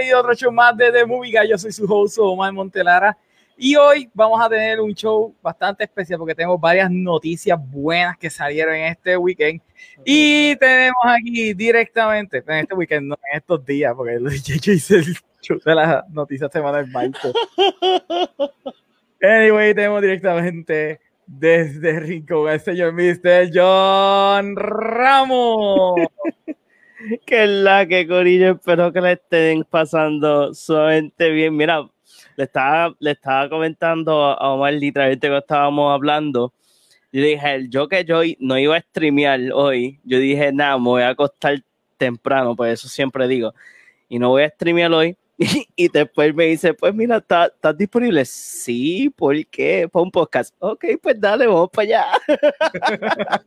bienvenido a otro show más de The Movie Guy. Yo soy su host Omar Montelara y hoy vamos a tener un show bastante especial porque tenemos varias noticias buenas que salieron en este weekend y tenemos aquí directamente, en este weekend, no en estos días, porque yo hice el show de las noticias semanales Marco. Anyway, tenemos directamente desde Rincón al señor Mr. John Ramos. Que la que Corillo, espero que le estén pasando sumamente bien. Mira, le estaba, le estaba comentando a Omar literalmente que estábamos hablando. Yo dije, yo que yo no iba a streamear hoy, yo dije, nada, me voy a acostar temprano, pues eso siempre digo. Y no voy a streamear hoy. Y, después me dice, pues mira, ¿estás disponible? Sí, ¿por qué? Para un podcast. Ok, pues dale, vamos para allá.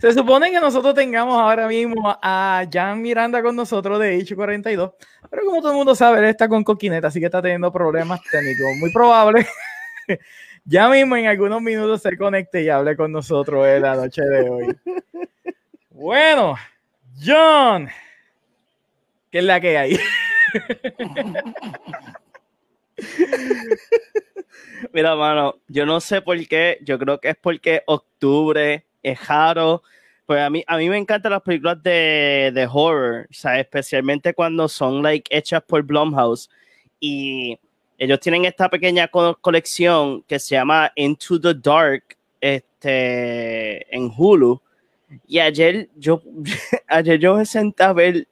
Se supone que nosotros tengamos ahora mismo a Jan Miranda con nosotros de H42, pero como todo el mundo sabe, él está con coquineta, así que está teniendo problemas técnicos. Muy probable. ya mismo en algunos minutos se conecte y hable con nosotros en la noche de hoy. Bueno, John, ¿qué es la que hay? Mira, mano, yo no sé por qué, yo creo que es porque octubre es raro. Pues a mí, a mí me encantan las películas de, de horror, o sea, especialmente cuando son like, hechas por Blumhouse. Y ellos tienen esta pequeña colección que se llama Into the Dark este, en Hulu. Y ayer yo, ayer yo me senté a ver,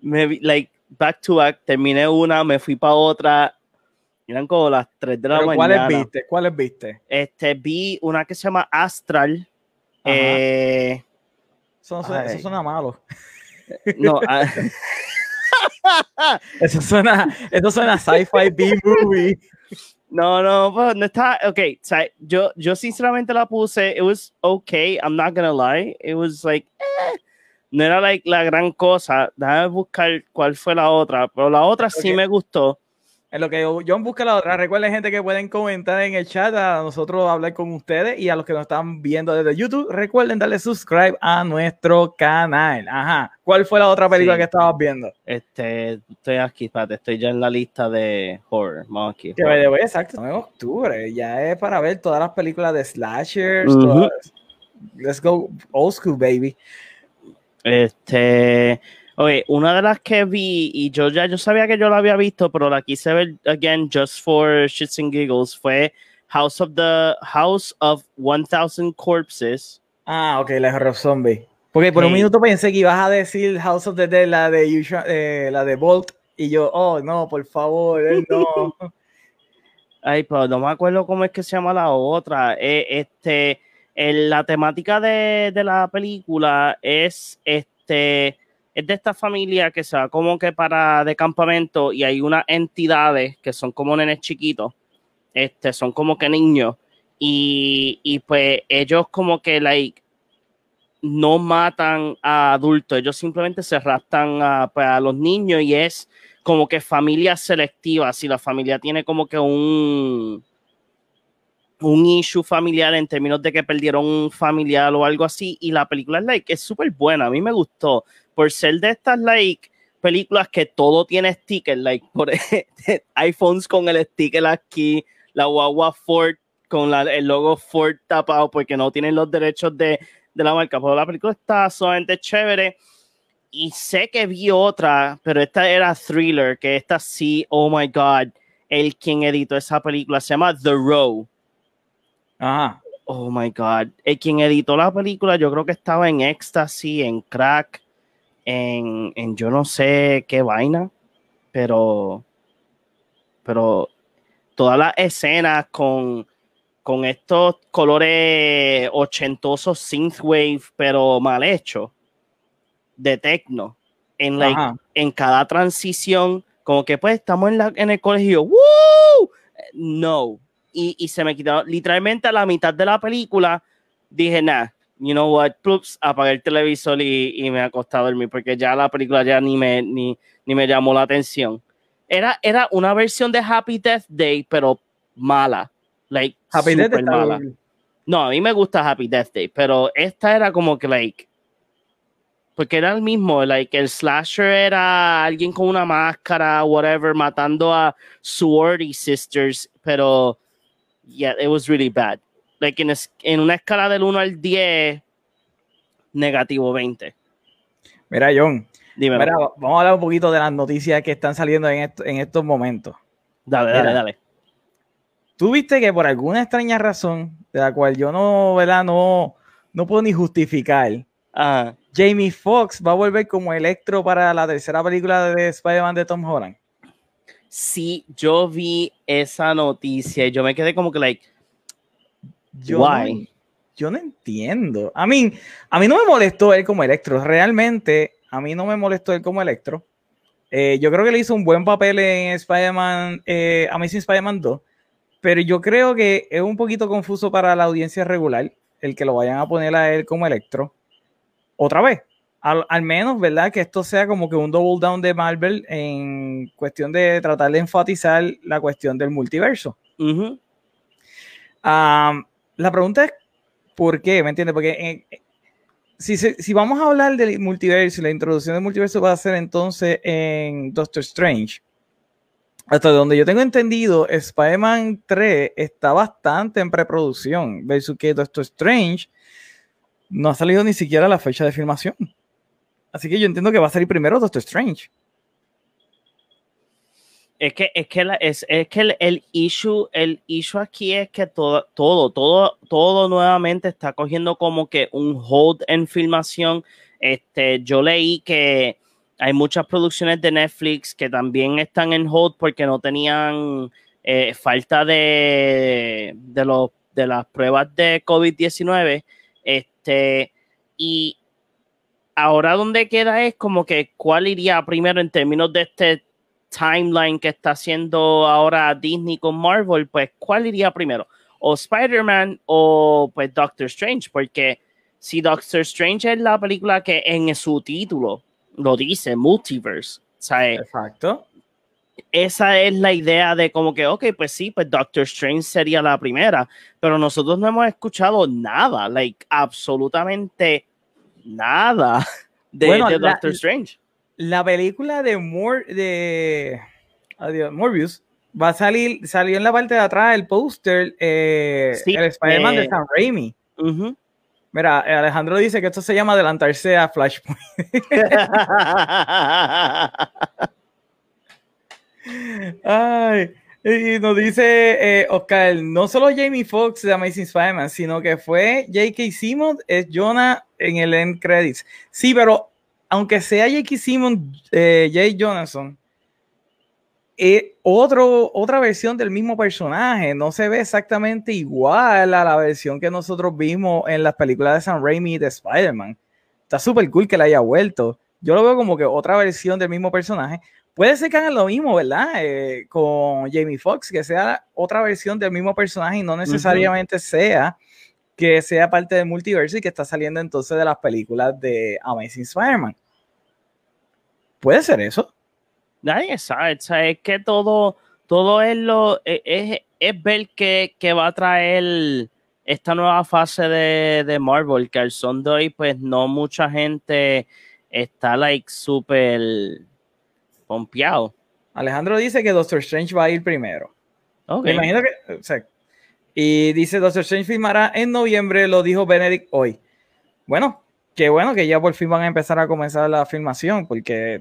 me, like, back to back, terminé una, me fui para otra. Eran como las 3 de la mañana. ¿Cuáles viste? ¿Cuáles viste? Este, vi una que se llama Astral. Eh, eso, suena, malo. No. Ah. eso suena, eso suena sci-fi B-movie. No, no, pues, no está, ok, yo, yo sinceramente la puse, it was okay, I'm not gonna lie, it was like, eh, no era like, la gran cosa. Déjame buscar cuál fue la otra, pero la otra sí me gustó. En lo que John busca la otra, recuerden gente que pueden comentar en el chat a nosotros hablar con ustedes y a los que nos están viendo desde YouTube, recuerden darle subscribe a nuestro canal. Ajá. ¿Cuál fue la otra película que estabas viendo? Este, estoy aquí, espérate, estoy ya en la lista de horror. Vamos aquí. Que exacto, en octubre, ya es para ver todas las películas de slashers. Let's go old school, baby. Este, oye, una de las que vi y yo ya yo sabía que yo la había visto, pero la quise ver again just for shits and giggles fue House of the House of 1000 Corpses. Ah, ok, la de Zombie. Porque por un minuto pensé que ibas a decir House of the Dead, la de eh, la de Bolt y yo, oh, no, por favor, no. Ay, pero no me acuerdo cómo es que se llama la otra. Eh, este la temática de, la película es este es de esta familia que se va como que para de campamento y hay unas entidades que son como nenes chiquitos, este, son como que niños. Y, pues ellos como que like no matan a adultos, ellos simplemente se raptan a, pues, a los niños y es como que familia selectiva, si la familia tiene como que un un issue familiar en términos de que perdieron un familiar o algo así. Y la película es like, es súper buena. A mí me gustó. Por ser de estas like películas que todo tiene sticker, like por iPhones con el sticker aquí, la guagua Ford con el logo Ford tapado porque no tienen los derechos de, de la marca. Pero la película está solamente chévere. Y sé que vi otra, pero esta era thriller, que esta sí, oh my god, el quien editó esa película se llama The Row Ajá. Oh my God. El quien editó la película, yo creo que estaba en Ecstasy, en Crack, en, en yo no sé qué vaina, pero. Pero todas las escenas con, con estos colores ochentosos synthwave, pero mal hechos, de techno, en, like, en cada transición, como que pues estamos en, la, en el colegio, ¡Woo! No, y, se me quitó literalmente a la mitad de la película. Dije, nada, you know what, Plups, apagué el televisor y, y, me acosté a dormir porque ya la película ya ni me, ni, ni me llamó la atención. Era, era una versión de Happy Death Day, pero mala. Like, Happy Death Day mala. No, a mí me gusta Happy Death Day, pero esta era como que, like, porque era el mismo, like, el slasher era alguien con una máscara, whatever, matando a sorority sisters, pero, yeah, it was really bad. Like, en, en una escala del 1 al 10, negativo 20. Mira, John, Mira, vamos a hablar un poquito de las noticias que están saliendo en, en estos momentos. Dale, dale, dale. Tú viste que por alguna extraña razón, de la cual yo no, ¿verdad? No, no puedo ni justificar, Jamie Foxx va a volver como Electro para la tercera película de Spider-Man de Tom Holland. Sí, yo vi esa noticia y yo me quedé como que, like, yo why? No, yo no entiendo. A mí, a mí no me molestó él como Electro. Realmente, a mí no me molestó él como Electro. Eh, yo creo que le hizo un buen papel en Spider-Man, eh, Amazing Spider-Man 2, pero yo creo que es un poquito confuso para la audiencia regular el que lo vayan a poner a él como Electro. Otra vez, al, menos, ¿verdad? Que esto sea como que un double down de Marvel en cuestión de tratar de enfatizar la cuestión del multiverso. la pregunta es, ¿por qué? ¿Me entiendes? Porque eh, si, vamos a hablar del multiverso, la introducción del multiverso va a ser entonces en Doctor Strange. Hasta donde yo tengo entendido, Spider-Man 3 está bastante en preproducción, versus que Doctor Strange no ha salido ni siquiera la fecha de filmación. Así que yo entiendo que va a salir primero Doctor Strange. Es que, es que, es, que el, el, issue, el issue aquí es que todo, todo, todo, todo nuevamente está cogiendo como que un hold en filmación. Este, yo leí que hay muchas producciones de Netflix que también están en hold porque no tenían eh, falta de, de, los, de las pruebas de COVID-19. Este, y ahora donde queda es como que cuál iría primero en términos de este timeline que está haciendo ahora Disney con Marvel, pues ¿cuál iría primero? ¿O Spider-Man o pues Doctor Strange? Porque si Doctor Strange es la película que en su título lo dice, Multiverse, ¿sabes? Exacto. Esa es la idea de como que, ok, pues sí, pues Doctor Strange sería la primera, pero nosotros no hemos escuchado nada, like, absolutamente nada de, Doctor Strange la película de, de Morbius va a salir, salió en la parte de atrás el póster, eh, el Spider-Man de eh, Sam Raimi. Mira, Alejandro dice que esto se llama adelantarse a Flashpoint. Ay, y nos dice eh, Oscar, no solo Jamie Foxx de Amazing Spider-Man, sino que fue J.K. Simmons, es Jonah en el end credits. Sí, pero aunque sea J.K. Simmons, eh, Jay Jonathan, eh, otro, otra versión del mismo personaje, no se ve exactamente igual a la versión que nosotros vimos en las películas de Sam Raimi de Spider-Man. Está súper cool que la haya vuelto. Yo lo veo como que otra versión del mismo personaje. Puede ser que hagan lo mismo, ¿verdad? Eh, con Jamie Foxx, que sea otra versión del mismo personaje y no necesariamente sea que sea parte del multiverso y que está saliendo entonces de las películas de Amazing Spider-Man. ¿Puede ser eso? Nadie sabe, es que todo, todo es lo es, es ver qué, va a traer esta nueva fase de, de, Marvel, que al son de hoy, pues no mucha gente está like súper pompeado. Alejandro dice que Doctor Strange va a ir primero. Me imagino que. y dice Doctor Strange filmará en noviembre, lo dijo Benedict hoy. Bueno, qué bueno que ya por fin van a empezar a comenzar la filmación, porque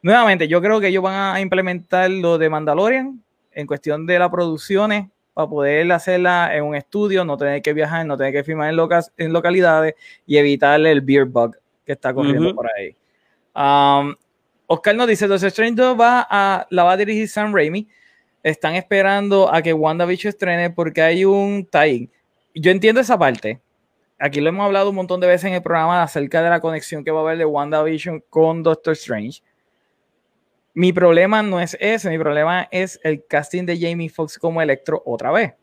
nuevamente yo creo que ellos van a implementar lo de Mandalorian en cuestión de las producciones para poder hacerla en un estudio, no tener que viajar, no tener que filmar en, en localidades y evitar el beer bug que está corriendo por ahí. Um, Oscar nos dice, Doctor Strange va a, la va a dirigir Sam Raimi. Están esperando a que WandaVision estrene porque hay un tie Yo entiendo esa parte, aquí lo hemos hablado un montón de veces en el programa acerca de la conexión que va a haber de WandaVision con Doctor Strange. Mi problema no es ese, mi problema es el casting de Jamie Foxx como Electro otra vez.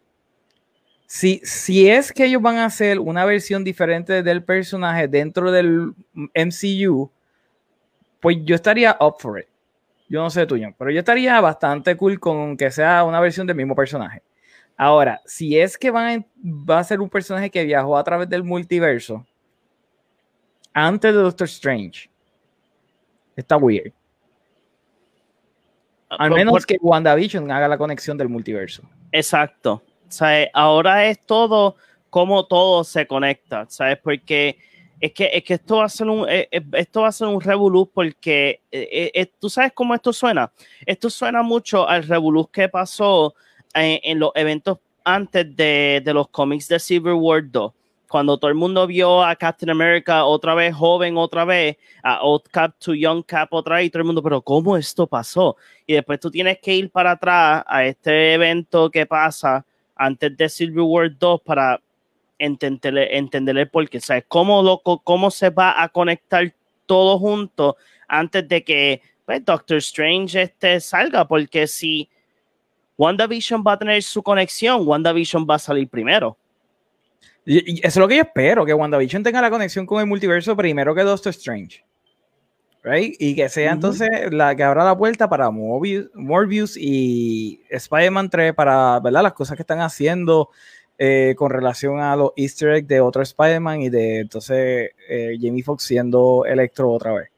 si, si es que ellos van a hacer una versión diferente del personaje dentro del MCU, pues yo estaría up for it. Yo no sé tuyo, pero yo estaría bastante cool con que sea una versión del mismo personaje. Ahora, si es que van va a ser un personaje que viajó a través del multiverso antes de Doctor Strange, está weird. Ah, Al menos que WandaVision haga la conexión del multiverso. Exacto. ahora es todo como todo se conecta, ¿sabes? Porque es que, es que esto va a ser un, eh, eh, esto va a ser un revolú porque eh, tú sabes cómo esto suena. Esto suena mucho al revolú que pasó en, los eventos antes de, de, los cómics de Civil War 2 cuando todo el mundo vio a Captain America otra vez joven, otra vez, a Old Cap to Young Cap otra vez, y todo el mundo, pero ¿cómo esto pasó? Y después tú tienes que ir para atrás a este evento que pasa antes de Civil War 2 para entender, entender el porqué. ¿Sabes cómo, loco, cómo se va a conectar todo junto antes de que pues, Doctor Strange este, salga? Porque si WandaVision va a tener su conexión, WandaVision va a salir primero. Y, eso es lo que yo espero, que WandaVision tenga la conexión con el multiverso primero que Doctor Strange. Right? Y que sea entonces la que abra la puerta para Morbius, y Spider-Man 3 para ¿verdad? las cosas que están haciendo eh, con relación a los easter eggs de otro Spider-Man y de entonces eh, Jamie Foxx siendo Electro otra vez.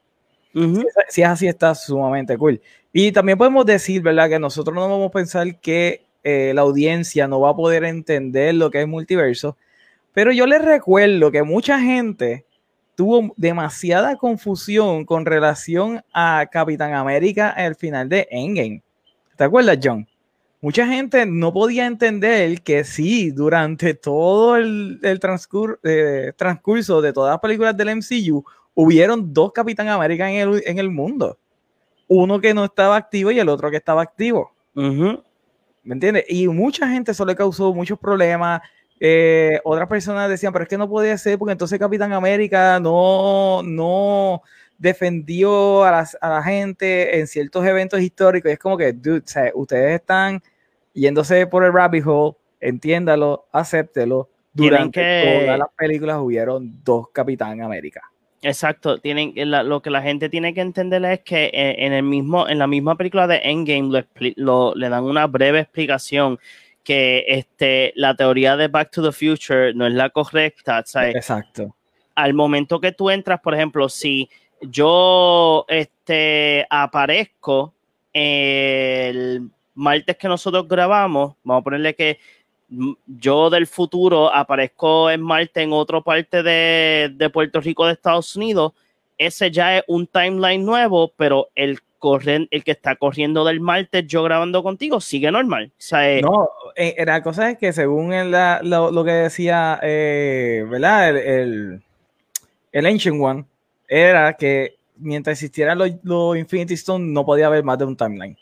si, es así, está sumamente cool. Y también podemos decir, ¿verdad? Que nosotros no vamos a pensar que eh, la audiencia no va a poder entender lo que es multiverso, pero yo les recuerdo que mucha gente tuvo demasiada confusión con relación a Capitán América al final de Endgame. ¿Te acuerdas, John? Mucha gente no podía entender que sí, durante todo el, eh, transcurso de todas las películas del MCU, hubieron dos Capitán América en el, en el mundo. Uno que no estaba activo y el otro que estaba activo. ¿Me entiendes? Y mucha gente eso le causó muchos problemas eh, otras personas decían, pero es que no podía ser porque entonces Capitán América no, no defendió a, la gente en ciertos eventos históricos. Y es como que, dude, ustedes están yéndose por el rabbit hole, entiéndalo, acéptelo. Durante todas las películas hubieron dos Capitán América. Exacto, tienen lo que la gente tiene que entender es que eh, en el mismo en la misma película de Endgame le dan una breve explicación que este, la teoría de Back to the Future no es la correcta. Exacto. Al momento que tú entras, por ejemplo, si yo este, aparezco el martes que nosotros grabamos, vamos a ponerle que yo del futuro aparezco en Marte en otra parte de, de Puerto Rico de Estados Unidos, ese ya es un timeline nuevo, pero el corren, el que está corriendo del martes, yo grabando contigo, sigue normal. Eh, no, eh, la cosa es que según lo, que decía, eh, ¿verdad? El, el, Ancient One, era que mientras existieran los, Infinity Stone no podía haber más de un timeline.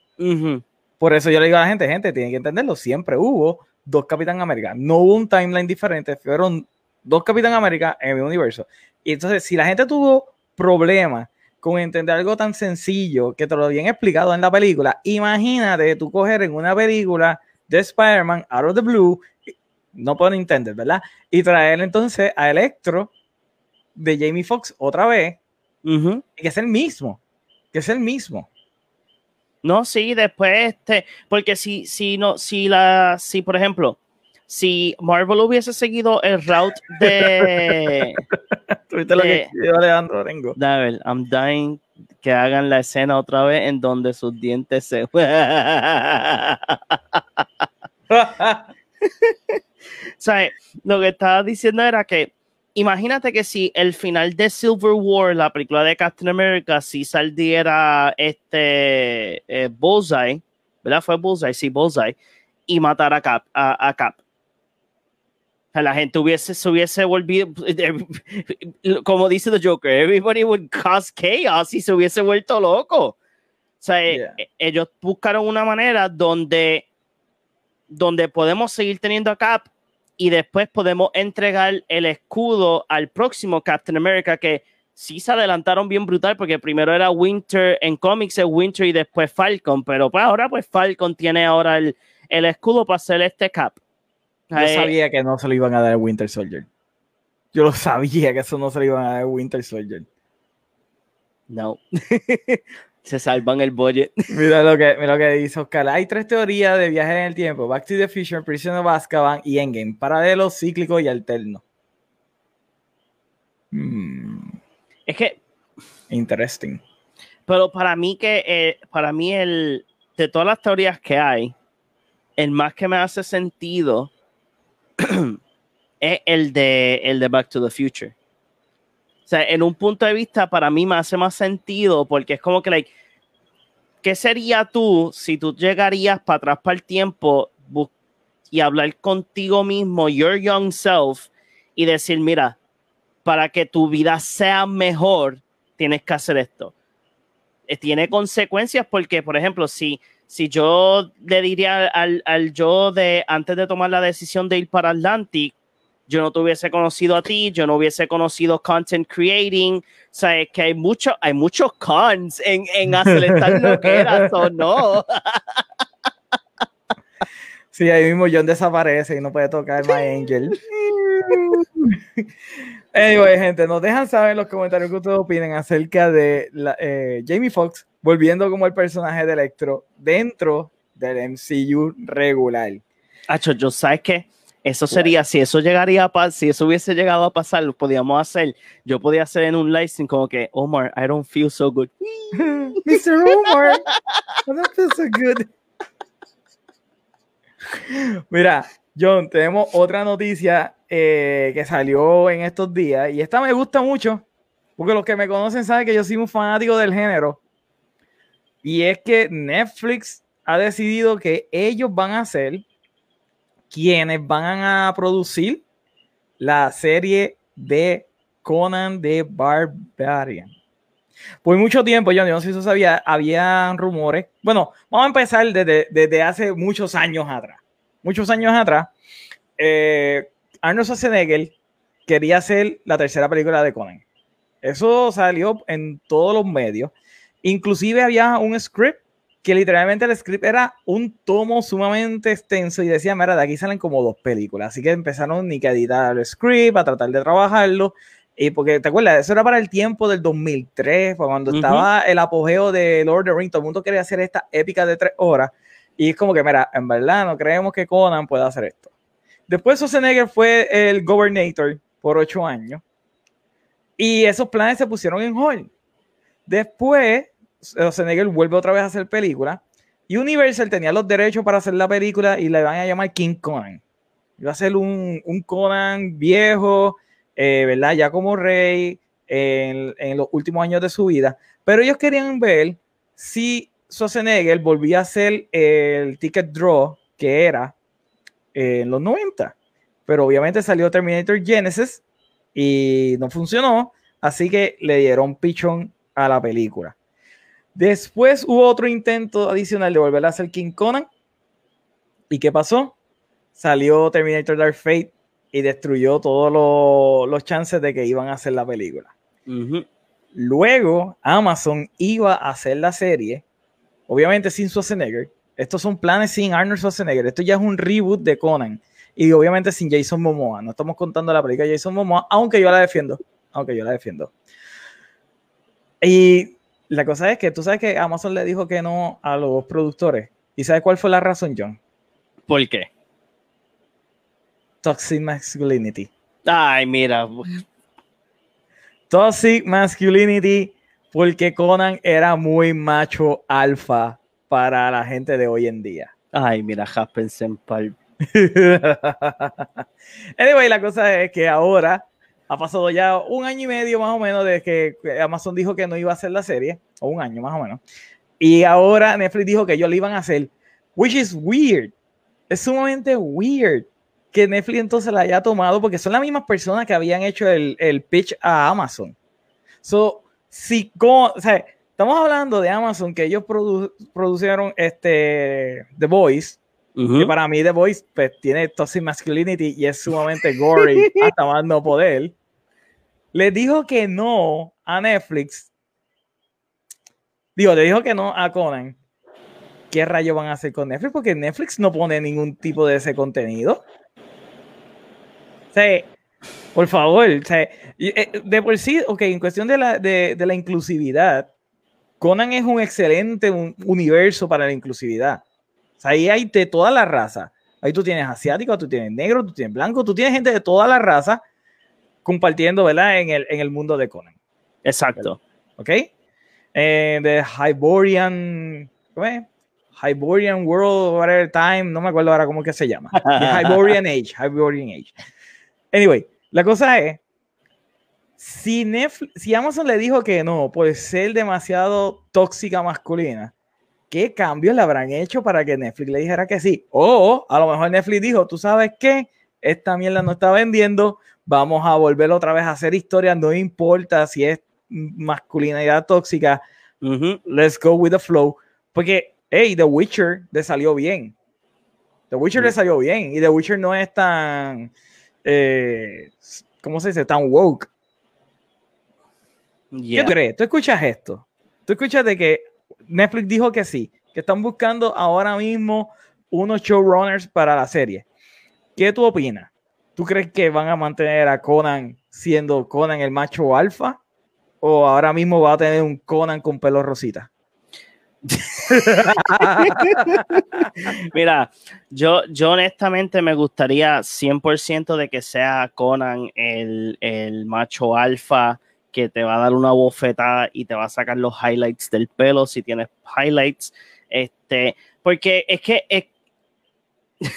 Por eso yo le digo a la gente, gente, tienen que entenderlo, siempre hubo dos Capitán América, no hubo un timeline diferente, fueron dos Capitán América en el universo. Y entonces, si la gente tuvo problemas con entender algo tan sencillo que te lo habían explicado en la película. Imagínate tú coger en una película de Spider-Man, out of the blue, no puedo entender, ¿verdad? Y traer entonces a Electro de Jamie Foxx otra vez, que es el mismo, que es el mismo. No, sí, después, este, porque si, si no, si la, si por ejemplo, si Marvel hubiese seguido el route de. ¿Tuviste lo que yo Alejandro Rengo? David, I'm dying que hagan la escena otra vez en donde sus dientes se. ¿Sabes? Lo que estaba diciendo era que imagínate que si el final de Silver War, la película de Captain America, si saliera este eh, Bullseye, ¿verdad? Fue Bullseye, sí, Bullseye, y matar a Cap. A, a Cap la gente hubiese, se hubiese volvido, como dice The Joker, everybody would cause chaos y se hubiese vuelto loco. O sea, eh, eh, ellos buscaron una manera donde, donde podemos seguir teniendo a Cap y después podemos entregar el escudo al próximo Captain America que sí se adelantaron bien brutal porque primero era Winter en cómics es Winter y después Falcon, pero pues ahora pues Falcon tiene ahora el, el escudo para hacer este Cap. Yo sabía que no se lo iban a dar a Winter Soldier. Yo lo sabía que eso no se lo iban a dar a Winter Soldier. No. se salvan el budget. Mira lo que, mira lo que dice Oscar. Hay tres teorías de viaje en el tiempo: Back to the Future, Prison of Azkaban y Endgame. Paralelo, cíclico y alterno. Hmm. Es que. Interesting. Pero para mí que eh, para mí el de todas las teorías que hay, el más que me hace sentido es el de el de Back to the Future. O sea, en un punto de vista, para mí me hace más sentido porque es como que, like, ¿qué sería tú si tú llegarías para atrás para el tiempo y hablar contigo mismo, your young self, y decir, mira, para que tu vida sea mejor, tienes que hacer esto? Eh, tiene consecuencias porque, por ejemplo, si, si yo le diría al, al yo de antes de tomar la decisión de ir para Atlantic, yo no te hubiese conocido a ti, yo no hubiese conocido content creating. O sea, es que hay, mucho, hay muchos cons en, en acelerar lo que era o no. Sí, ahí mismo John desaparece y no puede tocar My Angel. anyway, gente, nos dejan saber en los comentarios que ustedes opinen acerca de la, eh, Jamie Foxx volviendo como el personaje de Electro dentro del MCU regular. Hacho, yo sabes que eso sería, si eso llegaría a pasar, si eso hubiese llegado a pasar, lo podíamos hacer. Yo podía hacer en un live como que, Omar, I don't feel so good. Mr. Omar, I don't feel so good. Mira, John, tenemos otra noticia eh, que salió en estos días y esta me gusta mucho porque los que me conocen saben que yo soy un fanático del género y es que Netflix ha decidido que ellos van a hacer quienes van a producir la serie de Conan de Barbarian. Por mucho tiempo, yo no sé si eso sabía, había rumores. Bueno, vamos a empezar desde, hace muchos años atrás. Muchos años atrás, eh, Arnold Schwarzenegger quería hacer la tercera película de Conan. Eso salió en todos los medios. Inclusive había un script que literalmente el script era un tomo sumamente extenso y decía, mira, de aquí salen como dos películas. Así que empezaron ni que editar el script, a tratar de trabajarlo. Y porque, ¿te acuerdas? Eso era para el tiempo del 2003, cuando estaba el apogeo de Lord of the Rings. Todo el mundo quería hacer esta épica de tres horas. Y es como que, mira, en verdad no creemos que Conan pueda hacer esto. Después Schwarzenegger fue el governator por ocho años. Y esos planes se pusieron en hold. Después Schwarzenegger vuelve otra vez a hacer película. Universal tenía los derechos para hacer la película y le van a llamar King Conan. Iba a ser un, un Conan viejo, eh, ¿verdad? Ya como rey en, los últimos años de su vida. Pero ellos querían ver si Schwarzenegger volvía a hacer el ticket draw que era en los 90. Pero obviamente salió Terminator Genesis y no funcionó. Así que le dieron pichón a la película. Después hubo otro intento adicional de volver a hacer King Conan. ¿Y qué pasó? Salió Terminator Dark Fate y destruyó todos los chances de que iban a hacer la película. Luego, Amazon iba a hacer la serie, obviamente sin Schwarzenegger. Estos son planes sin Arnold Schwarzenegger. Esto ya es un reboot de Conan. Y obviamente sin Jason Momoa. No estamos contando la película de Jason Momoa, aunque yo la defiendo. Aunque yo la defiendo. Y la cosa es que tú sabes que Amazon le dijo que no a los productores. ¿Y sabes cuál fue la razón, John? ¿Por qué? Toxic masculinity. Ay, mira. Toxic masculinity, porque Conan era muy macho alfa para la gente de hoy en día. Ay, mira, Happen Senpai. anyway, la cosa es que ahora ha pasado ya un año y medio más o menos desde que Amazon dijo que no iba a hacer la serie, o un año más o menos. Y ahora Netflix dijo que ellos lo iban a hacer, which is weird. Es sumamente weird que Netflix entonces la haya tomado porque son las mismas personas que habían hecho el, el pitch a Amazon. So, si con, o sea, estamos hablando de Amazon que ellos produ produjeron este The Voice, que para mí The Voice pues, tiene toxic masculinity y es sumamente gory hasta más no poder. Le dijo que no a Netflix. Digo, le dijo que no a Conan. ¿Qué rayos van a hacer con Netflix? Porque Netflix no pone ningún tipo de ese contenido. sea, por favor, o sea, eh, de por sí, ok, en cuestión de la, de, de la inclusividad, Conan es un excelente universo para la inclusividad. Sea, ahí hay de toda la raza. Ahí tú tienes asiático, tú tienes negro, tú tienes blanco, tú tienes gente de toda la raza compartiendo, ¿verdad? En el, en el mundo de Conan. Exacto. ¿Ok? Eh, de Hyborian, ¿cómo es? Hyborian World, whatever time, no me acuerdo ahora cómo que se llama. The Hyborian Age, Hyborian Age. Anyway, la cosa es, si, Netflix, si Amazon le dijo que no, por ser demasiado tóxica masculina, ¿qué cambios le habrán hecho para que Netflix le dijera que sí? O a lo mejor Netflix dijo, tú sabes qué, esta mierda no está vendiendo, vamos a volver otra vez a hacer historia, no importa si es masculinidad tóxica, let's go with the flow, porque, hey, The Witcher le salió bien. The Witcher le salió bien y The Witcher no es tan, eh, ¿cómo se dice? Tan woke. ¿Qué crees? Tú escuchas esto. Tú escuchas de que Netflix dijo que sí, que están buscando ahora mismo unos showrunners para la serie. ¿Qué tú opinas? ¿Tú crees que van a mantener a Conan siendo Conan el macho alfa? ¿O ahora mismo va a tener un Conan con pelo rosita? Mira, yo, yo honestamente me gustaría 100% de que sea Conan el, el macho alfa que te va a dar una bofetada y te va a sacar los highlights del pelo si tienes highlights. Este, porque es que es, o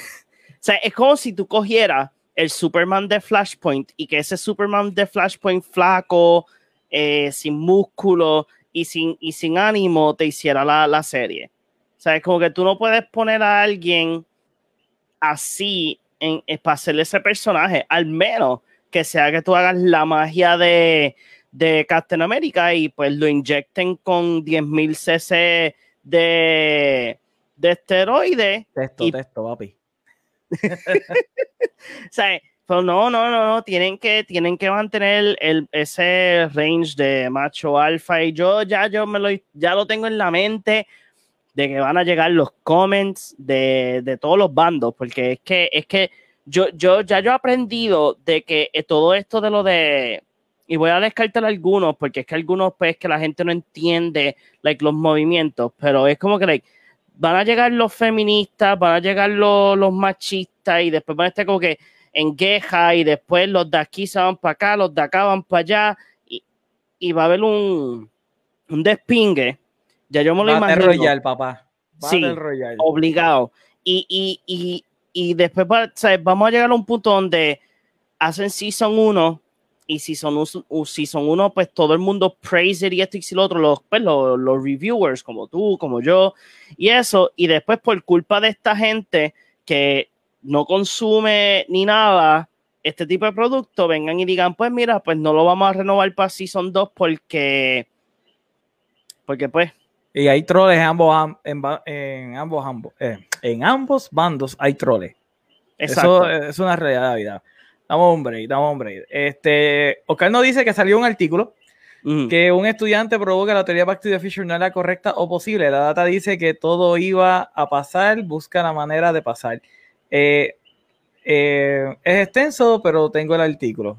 sea, es como si tú cogieras el Superman de Flashpoint y que ese Superman de Flashpoint flaco, eh, sin músculo y sin, y sin ánimo te hiciera la, la serie. O sea, como que tú no puedes poner a alguien así en, en, para hacerle ese personaje, al menos que sea que tú hagas la magia de, de Captain America y pues lo inyecten con 10.000 cc de, de esteroide. Texto, y, texto, papi. o sea, pero no, no, no, no, tienen que, tienen que mantener el, ese range de macho alfa y yo ya, yo me lo, ya lo tengo en la mente de que van a llegar los comments de, de todos los bandos, porque es que, es que yo, yo, ya yo he aprendido de que todo esto de lo de, y voy a descartar algunos porque es que algunos pues que la gente no entiende like, los movimientos, pero es como que like, van a llegar los feministas, van a llegar los, los machistas y después van a estar como que en queja y después los de aquí se van para acá, los de acá van para allá y, y va a haber un, un despingue. Ya yo me lo Battle imagino. Royal, papá. Battle sí, Royal. obligado. Y, y, y, y después o sea, vamos a llegar a un punto donde hacen Season 1 y si son, si son uno, pues todo el mundo praise y esto y lo otro, los, pues, los, los, reviewers como tú, como yo, y eso, y después por culpa de esta gente que no consume ni nada este tipo de producto, vengan y digan, pues mira, pues no lo vamos a renovar para Season 2 porque, porque pues... Y hay troles en ambos, en, en ambos, ambos eh, en ambos bandos hay troles. Exacto. Eso es una realidad de vida. Damos un break, damos un break. Este, Oscar nos dice que salió un artículo mm. que un estudiante probó que la teoría Back to the Future no era correcta o posible. La data dice que todo iba a pasar, busca la manera de pasar. Eh, eh, es extenso, pero tengo el artículo.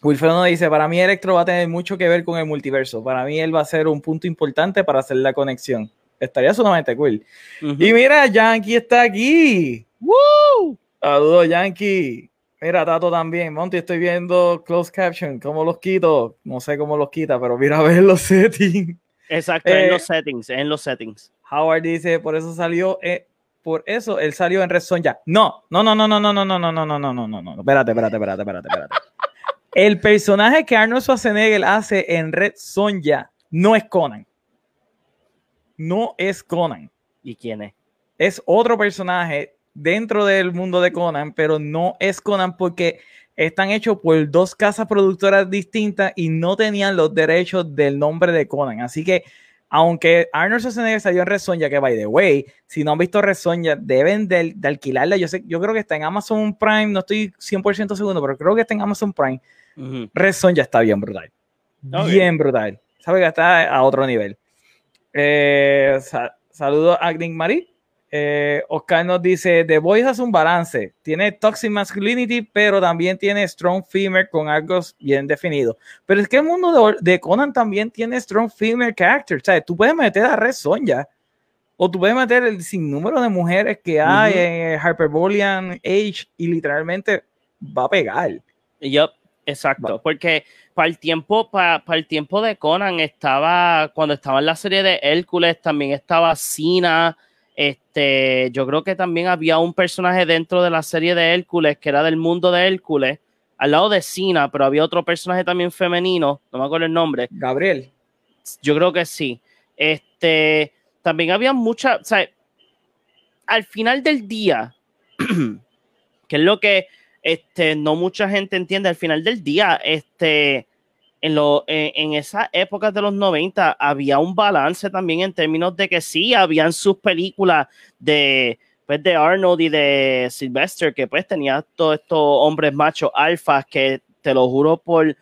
Wilfredo dice, para mí Electro va a tener mucho que ver con el multiverso. Para mí él va a ser un punto importante para hacer la conexión. Estaría sumamente cool. Y mira, Yankee está aquí. ¡Woo! Saludos, Yankee. Mira, Tato también. Monty, estoy viendo closed caption. ¿Cómo los quito? No sé cómo los quita, pero mira a ver los settings. Exacto, en eh, los settings, en los settings. Howard dice, por eso salió, eh, por eso él salió en Red Sonja. No, no, no, no, no, no, no, no, no, no, no, no, no, no, no. Espérate, espérate, espérate, espérate, espérate. El personaje que Arnold Schwarzenegger hace en Red Sonja no es Conan. No es Conan. ¿Y quién es? Es otro personaje dentro del mundo de Conan, pero no es Conan porque están hechos por dos casas productoras distintas y no tenían los derechos del nombre de Conan. Así que, aunque Arnold Schwarzenegger salió en Resonja, que by the way, si no han visto Resonja, deben de, alquilarla. Yo sé, yo creo que está en Amazon Prime, no estoy 100% seguro, pero creo que está en Amazon Prime. Uh está bien brutal. Bien brutal. Sabe que está a otro nivel. Eh, saludos a Agning Marie Eh, Oscar nos dice, The Voice hace un balance, tiene toxic masculinity, pero también tiene strong female con algo bien definido. Pero es que el mundo de, Conan también tiene strong female character, o sea, tú puedes meter a Red Sonja, o tú puedes meter el sinnúmero de mujeres que hay en Hyperbolian Age y literalmente va a pegar. Yup, exacto, porque para el tiempo, para, el tiempo de Conan estaba, cuando estaba en la serie de Hércules, también estaba Sina, este, yo creo que también había un personaje dentro de la serie de Hércules que era del mundo de Hércules, al lado de Sina, pero había otro personaje también femenino, no me acuerdo el nombre. Gabriel. Yo creo que sí. Este, también había mucha, o sea, al final del día, que es lo que este, no mucha gente entiende, al final del día, este, en, lo, en, esas épocas de los 90 había un balance también en términos de que sí, habían sus películas de, pues, de Arnold y de Sylvester, que pues tenía todos estos hombres machos alfas que te lo juro por,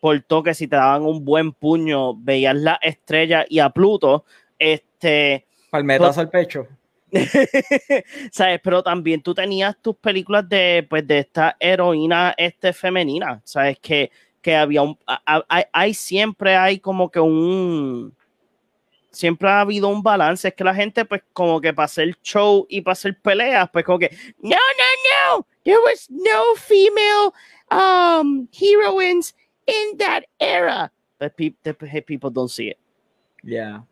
por toque, si te daban un buen puño, veías la estrella y a Pluto, este... Palmetazo al pecho. ¿Sabes? Pero también tú tenías tus películas de, pues, de esta heroína este, femenina, ¿sabes? Que que había un, hay, siempre hay como que un, siempre ha habido un balance, es que la gente pues como que para hacer show y para hacer peleas, pues como que, no, no, no, there was no female um, heroines in that era. But people, people don't see it. Yeah.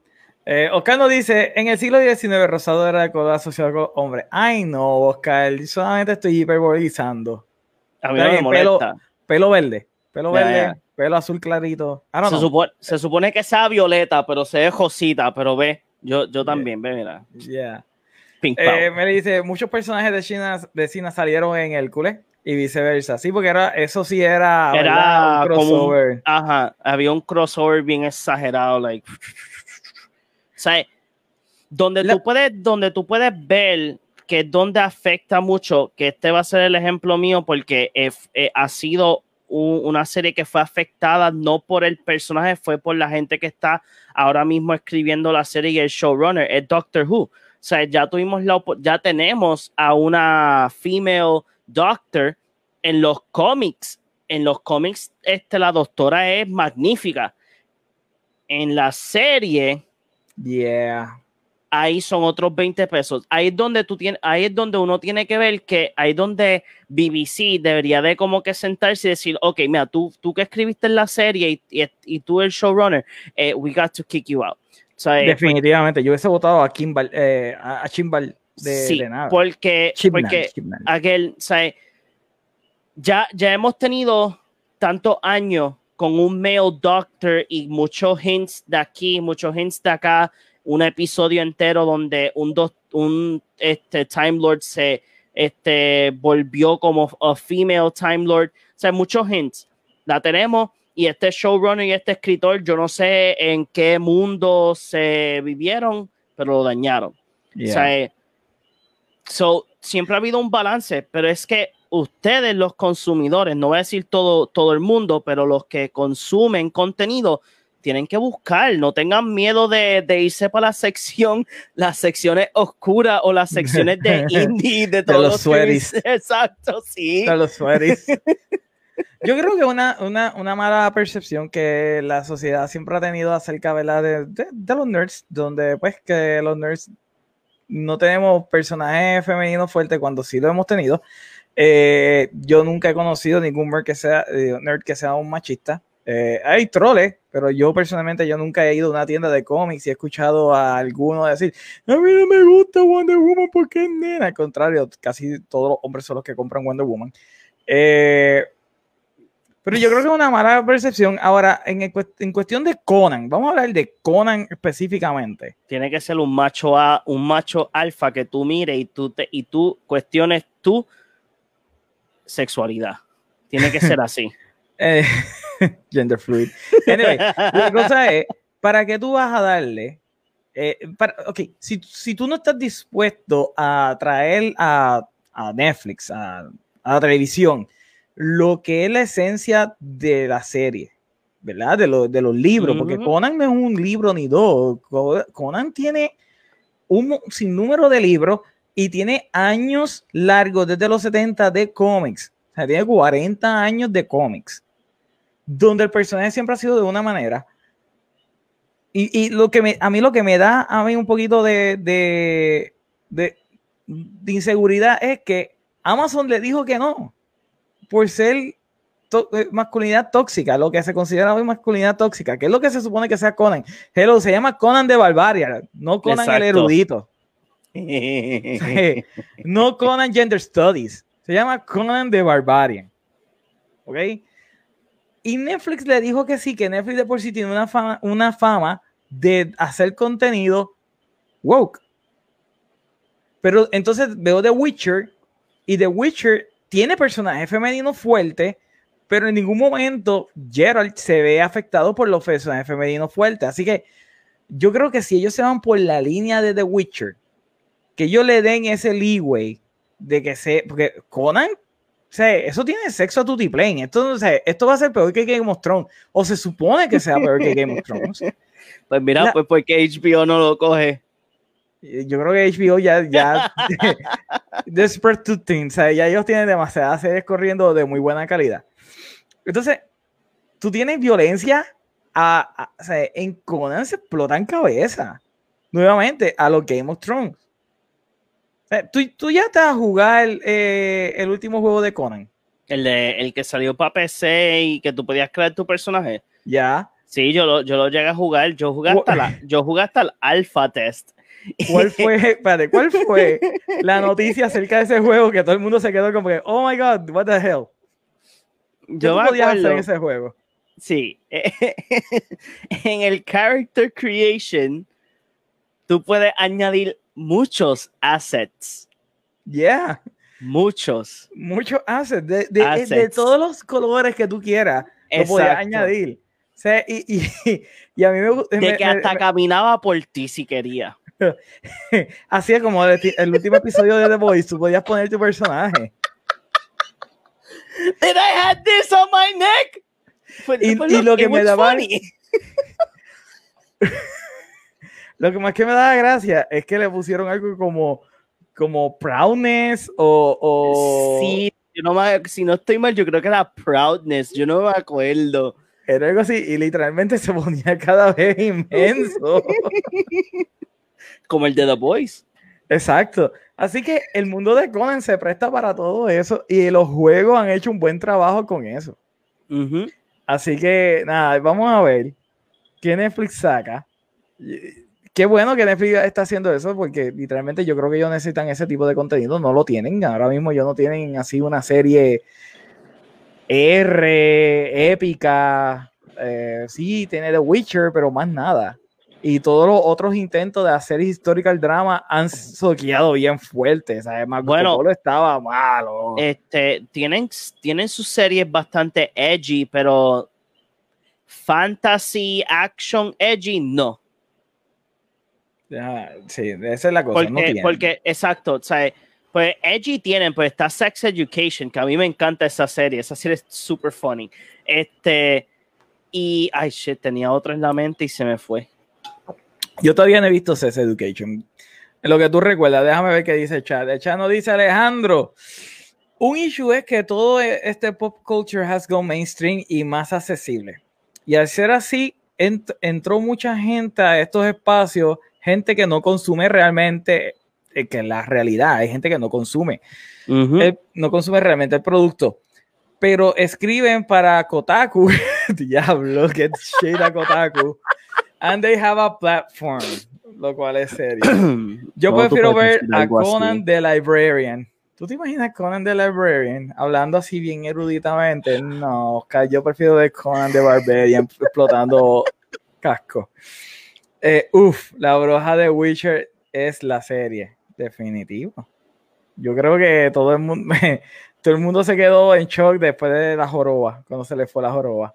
Eh, Oscar nos dice, en el siglo XIX Rosado era el asociado con hombre. Ay no, Oscar, solamente estoy hiperbolizando. A mí no me molesta. pelo verde. Pelo verde, pelo azul clarito. se, supone, se, supone, que sea violeta, pero se ve josita, pero ve, yo, yo también, ve, mira. Yeah. Eh, me dice, muchos personajes de China, de China salieron en Hércules y viceversa. Sí, porque era, eso sí era, era un crossover. ajá, había un crossover bien exagerado, like. O sea, donde tú puedes, donde tú puedes ver que es donde afecta mucho, que este va a ser el ejemplo mío, porque eh, ha sido una serie que fue afectada no por el personaje, fue por la gente que está ahora mismo escribiendo la serie y el showrunner, es Doctor Who. O sea, ya tuvimos la ya tenemos a una female doctor en los cómics. En los cómics, este, la doctora es magnífica. En la serie, yeah ahí son otros 20 pesos. Ahí es donde tú tienes, ahí es donde uno tiene que ver que ahí es donde BBC debería de como que sentarse y decir, ok, mira, tú, tú que escribiste en la serie y, y, tú el showrunner, eh, we got to kick you out. Eh, Definitivamente, yo hubiese votado a Kimball, eh, a Chimbal de, sí, Porque, porque aquel, o ya, ya hemos tenido tantos años con un male doctor y muchos hints de aquí, muchos hints de acá, un episodio entero donde un, un este, Time Lord se este, volvió como a female Time Lord. O sea, muchos hints. La tenemos y este showrunner y este escritor, yo no sé en qué mundo se vivieron, pero lo dañaron. O sea, so, siempre ha habido un balance, pero es que ustedes, los consumidores, no voy a decir todo, todo el mundo, pero los que consumen contenido, tienen que buscar, no tengan miedo de, irse para la sección, las secciones oscuras o las secciones de indie, de todos los sweaties. Exacto, sí. De los. Yo creo que una, una, una, mala percepción que la sociedad siempre ha tenido acerca De, de, los nerds, donde pues que los nerds no tenemos personajes femeninos fuertes cuando sí lo hemos tenido. Eh, yo nunca he conocido ningún nerd que sea, eh, nerd que sea un machista. Eh, hay troles, pero yo personalmente yo nunca he ido a una tienda de cómics y he escuchado a alguno decir, a mí no me gusta Wonder Woman porque es nena. Al contrario, casi todos los hombres son los que compran Wonder Woman. Eh, pero yo creo que es una mala percepción. Ahora, en, en, cuestión de Conan, vamos a hablar de Conan específicamente. Tiene que ser un macho a, un macho alfa que tú mires y tú, te, y tú cuestiones tu sexualidad. Tiene que ser así. eh, Gender fluid. Anyway, la cosa es, ¿para qué tú vas a darle? Eh, para, ok, si, si, tú no estás dispuesto a traer a, a Netflix, a, a, la televisión, lo que es la esencia de la serie, ¿verdad? De, lo, de los libros, porque Conan no es un libro ni dos. Conan tiene un sinnúmero de libros y tiene años largos desde los 70 de cómics. O sea, tiene 40 años de cómics, donde el personaje siempre ha sido de una manera. Y, lo que me, a mí lo que me da a mí un poquito de, de, de, de inseguridad es que Amazon le dijo que no, por ser eh, masculinidad tóxica, lo que se considera hoy masculinidad tóxica, que es lo que se supone que sea Conan. Hello, se llama Conan de Barbaria, no Conan el erudito. no Conan Gender Studies, se llama Conan de Barbarian. ¿Ok? Y Netflix le dijo que sí, que Netflix de por sí tiene una fama, una fama de hacer contenido woke. Pero entonces veo The Witcher y The Witcher tiene personajes femeninos fuertes pero en ningún momento Gerald se ve afectado por los personajes femeninos fuertes. Así que yo creo que si ellos se van por la línea de The Witcher, que ellos le den ese leeway de que se. Porque Conan, o sea, eso tiene sexo a tutiplane. Esto, o sea, esto va a ser peor que Game of Thrones. O se supone que sea peor que Game of Thrones. Pues mira, pues porque HBO no lo coge. Yo creo que HBO ya, ya desperate to things, o sea, ya ellos tienen demasiadas series corriendo de muy buena calidad. Entonces, tú tienes violencia a, o sea, en Conan se explotan cabeza. Nuevamente, a los Game of Thrones. Sea, ¿tú, tú, ya te vas a jugar eh, el último juego de Conan. El, de, el que salió para PC y que tú podías crear tu personaje. Ya. Sí, yo lo, yo lo llegué a jugar. Yo jugué hasta, la, yo jugué hasta el alpha test. ¿Cuál fue, espérate, ¿cuál fue la noticia acerca de ese juego que todo el mundo se quedó como que, oh my god, what the hell? Yo ¿Qué podías hacer en ese juego? Sí. en el character creation, tú puedes añadir muchos assets. Yeah. Muchos. Muchos assets. De, de, todos los colores que tú quieras, lo podías añadir. y, y, y, a mí me gusta. De que hasta caminaba por ti si quería. Así es como el, el, último episodio de The Voice, tú podías poner tu personaje. That I had this on my neck. y, y lo que me daba. lo que más que me daba gracia es que le pusieron algo como, como proudness o, o... Sí, yo no me, si no estoy mal, yo creo que era proudness, yo no me acuerdo. Era algo así, y literalmente se ponía cada vez inmenso. como el de The Boys. Exacto. Así que el mundo de Conan se presta para todo eso y los juegos han hecho un buen trabajo con eso. Así que nada, vamos a ver qué Netflix saca. Qué bueno que Netflix está haciendo eso porque literalmente yo creo que ellos necesitan ese tipo de contenido. No lo tienen. Ahora mismo ellos no tienen así una serie R, épica. Eh, sí, tiene The Witcher, pero más nada y todos los otros intentos de hacer historical drama han soqueado bien fuerte. ¿sabes? bueno, estaba malo. Este, tienen, tienen sus series bastante edgy, pero fantasy, action, edgy, no. Sí, esa es la cosa. Porque, porque exacto, o sea, pues edgy tienen, pues está Sex Education, que a mí me encanta esa serie, esa serie es super funny. Este, y, ay, shit, tenía otra en la mente y se me fue. Yo todavía no he visto Sex Education. Lo que tú recuerdas, déjame ver qué dice el chat. El chat nos dice Alejandro. Un issue es que todo este pop culture has gone mainstream y más accesible. Y al ser así, entró mucha gente a estos espacios, gente que no consume realmente, eh, que la realidad, hay gente que no consume, no consume realmente el producto. Pero escriben para Kotaku, diablo, que shit a Kotaku and they have a platform, lo cual es serio. Yo prefiero ver a Conan the Librarian. ¿Tú te imaginas Conan the Librarian hablando así bien eruditamente? No, Oscar, yo prefiero ver Conan the Barbarian explotando casco. Eh, uf, la broja de Witcher es la serie, definitivo. Yo creo que todo el mundo, todo el mundo se quedó en shock después de la joroba, cuando se le fue la joroba.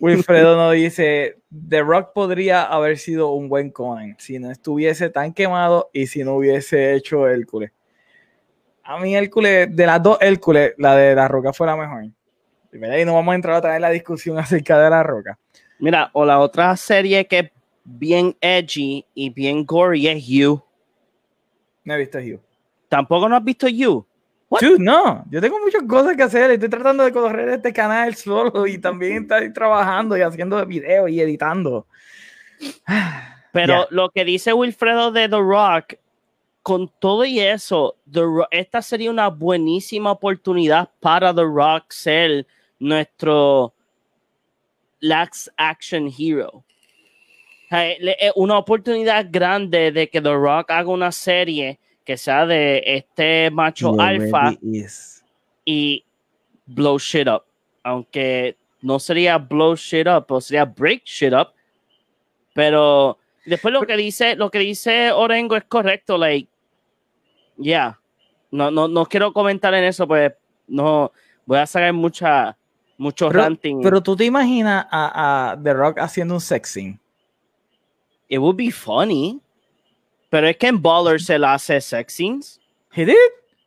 Wilfredo nos dice, The Rock podría haber sido un buen Conan si no estuviese tan quemado y si no hubiese hecho Hércules. A mí Hércules, de las dos Hércules, la de La Roca fue la mejor. Y no vamos a entrar otra vez en la discusión acerca de La Roca. Mira, o la otra serie que bien edgy y bien gory es You. No he visto You. ¿Tampoco no has visto You? Dude, no, yo tengo muchas cosas que hacer. Estoy tratando de correr este canal solo y también estoy trabajando y haciendo videos y editando. Pero yeah. lo que dice Wilfredo de The Rock, con todo y eso, The Rock, esta sería una buenísima oportunidad para The Rock ser nuestro Lax Action Hero. Una oportunidad grande de que The Rock haga una serie que sea de este macho alfa y blow shit up. Aunque no sería blow shit up, o sería break shit up. Pero después lo que dice, lo que dice Orengo es correcto, like, yeah. No, no, no quiero comentar en eso, pues no voy a sacar mucha, mucho pero, ranting. Pero tú te imaginas a, a The Rock haciendo un sex scene. It would be funny. Pero es que en Baller se la hace sex scenes. He did?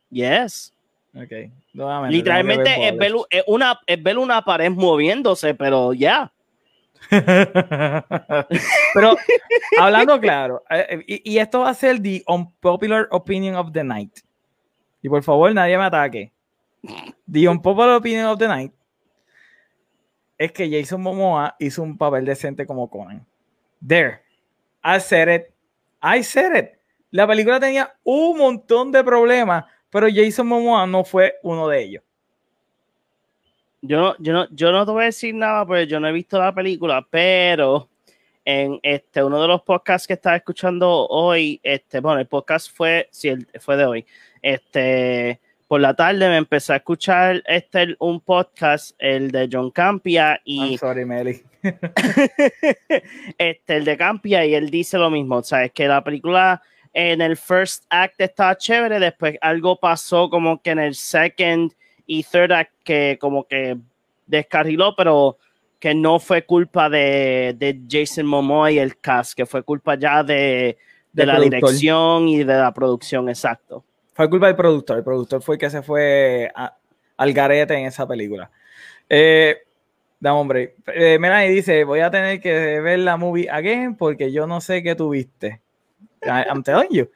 Yes. Ok. Nuevamente, Literalmente es ver, es, una, es ver una pared moviéndose, pero ya. Yeah. pero hablando claro, eh, y, y, esto va a ser the unpopular opinion of the night. Y por favor, nadie me ataque. The unpopular opinion of the night es que Jason Momoa hizo un papel decente como Conan. There. I said it. I said it. La película tenía un montón de problemas, pero Jason Momoa no fue uno de ellos. Yo no, yo no, yo no te voy a decir nada porque yo no he visto la película, pero en este uno de los podcasts que estaba escuchando hoy, este, bueno, el podcast fue, sí, fue de hoy. Este, por la tarde me empecé a escuchar este un podcast, el de John Campia y I'm sorry, Meli. este, el de Campia, y él dice lo mismo, o sea, es que la película en el first act estaba chévere, después algo pasó como que en el second y third act que como que descarriló, pero que no fue culpa de, de Jason Momoa y el cast, que fue culpa ya de, de la productor. dirección y de la producción, exacto. Fue culpa del productor, el productor fue el que se fue a, al garete en esa película. Eh, Da hombre. Eh, Melanie dice, voy a tener que ver la movie again porque yo no sé qué tuviste. I'm telling you.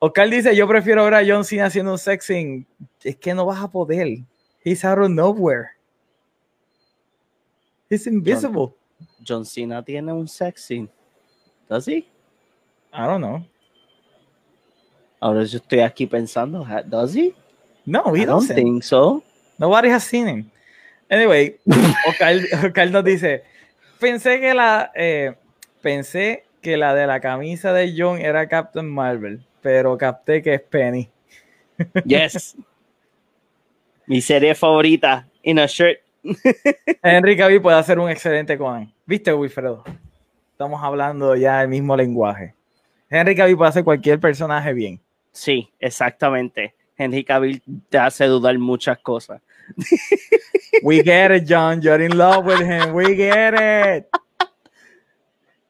Oscar dice, yo prefiero ver a John Cena haciendo un sexing. Es que no vas a poder. He's out of nowhere. He's invisible. John, John Cena tiene un sexing. ¿Does he? I don't know. Ahora yo estoy aquí pensando, ¿does he? No, he I don't think so. Nobody has seen him. Anyway, Oscar, nos dice, pensé que la eh, pensé que la de la camisa de John era Captain Marvel, pero capté que es Penny. Yes. Mi serie favorita, in a shirt. Henry Cavill puede hacer un excelente Conan. ¿Viste, Wilfredo? Estamos hablando ya el mismo lenguaje. Henry Cavill puede hacer cualquier personaje bien. Sí, exactamente. Henry Cavill te hace dudar muchas cosas. We get it, John. You're in love with him. We get it.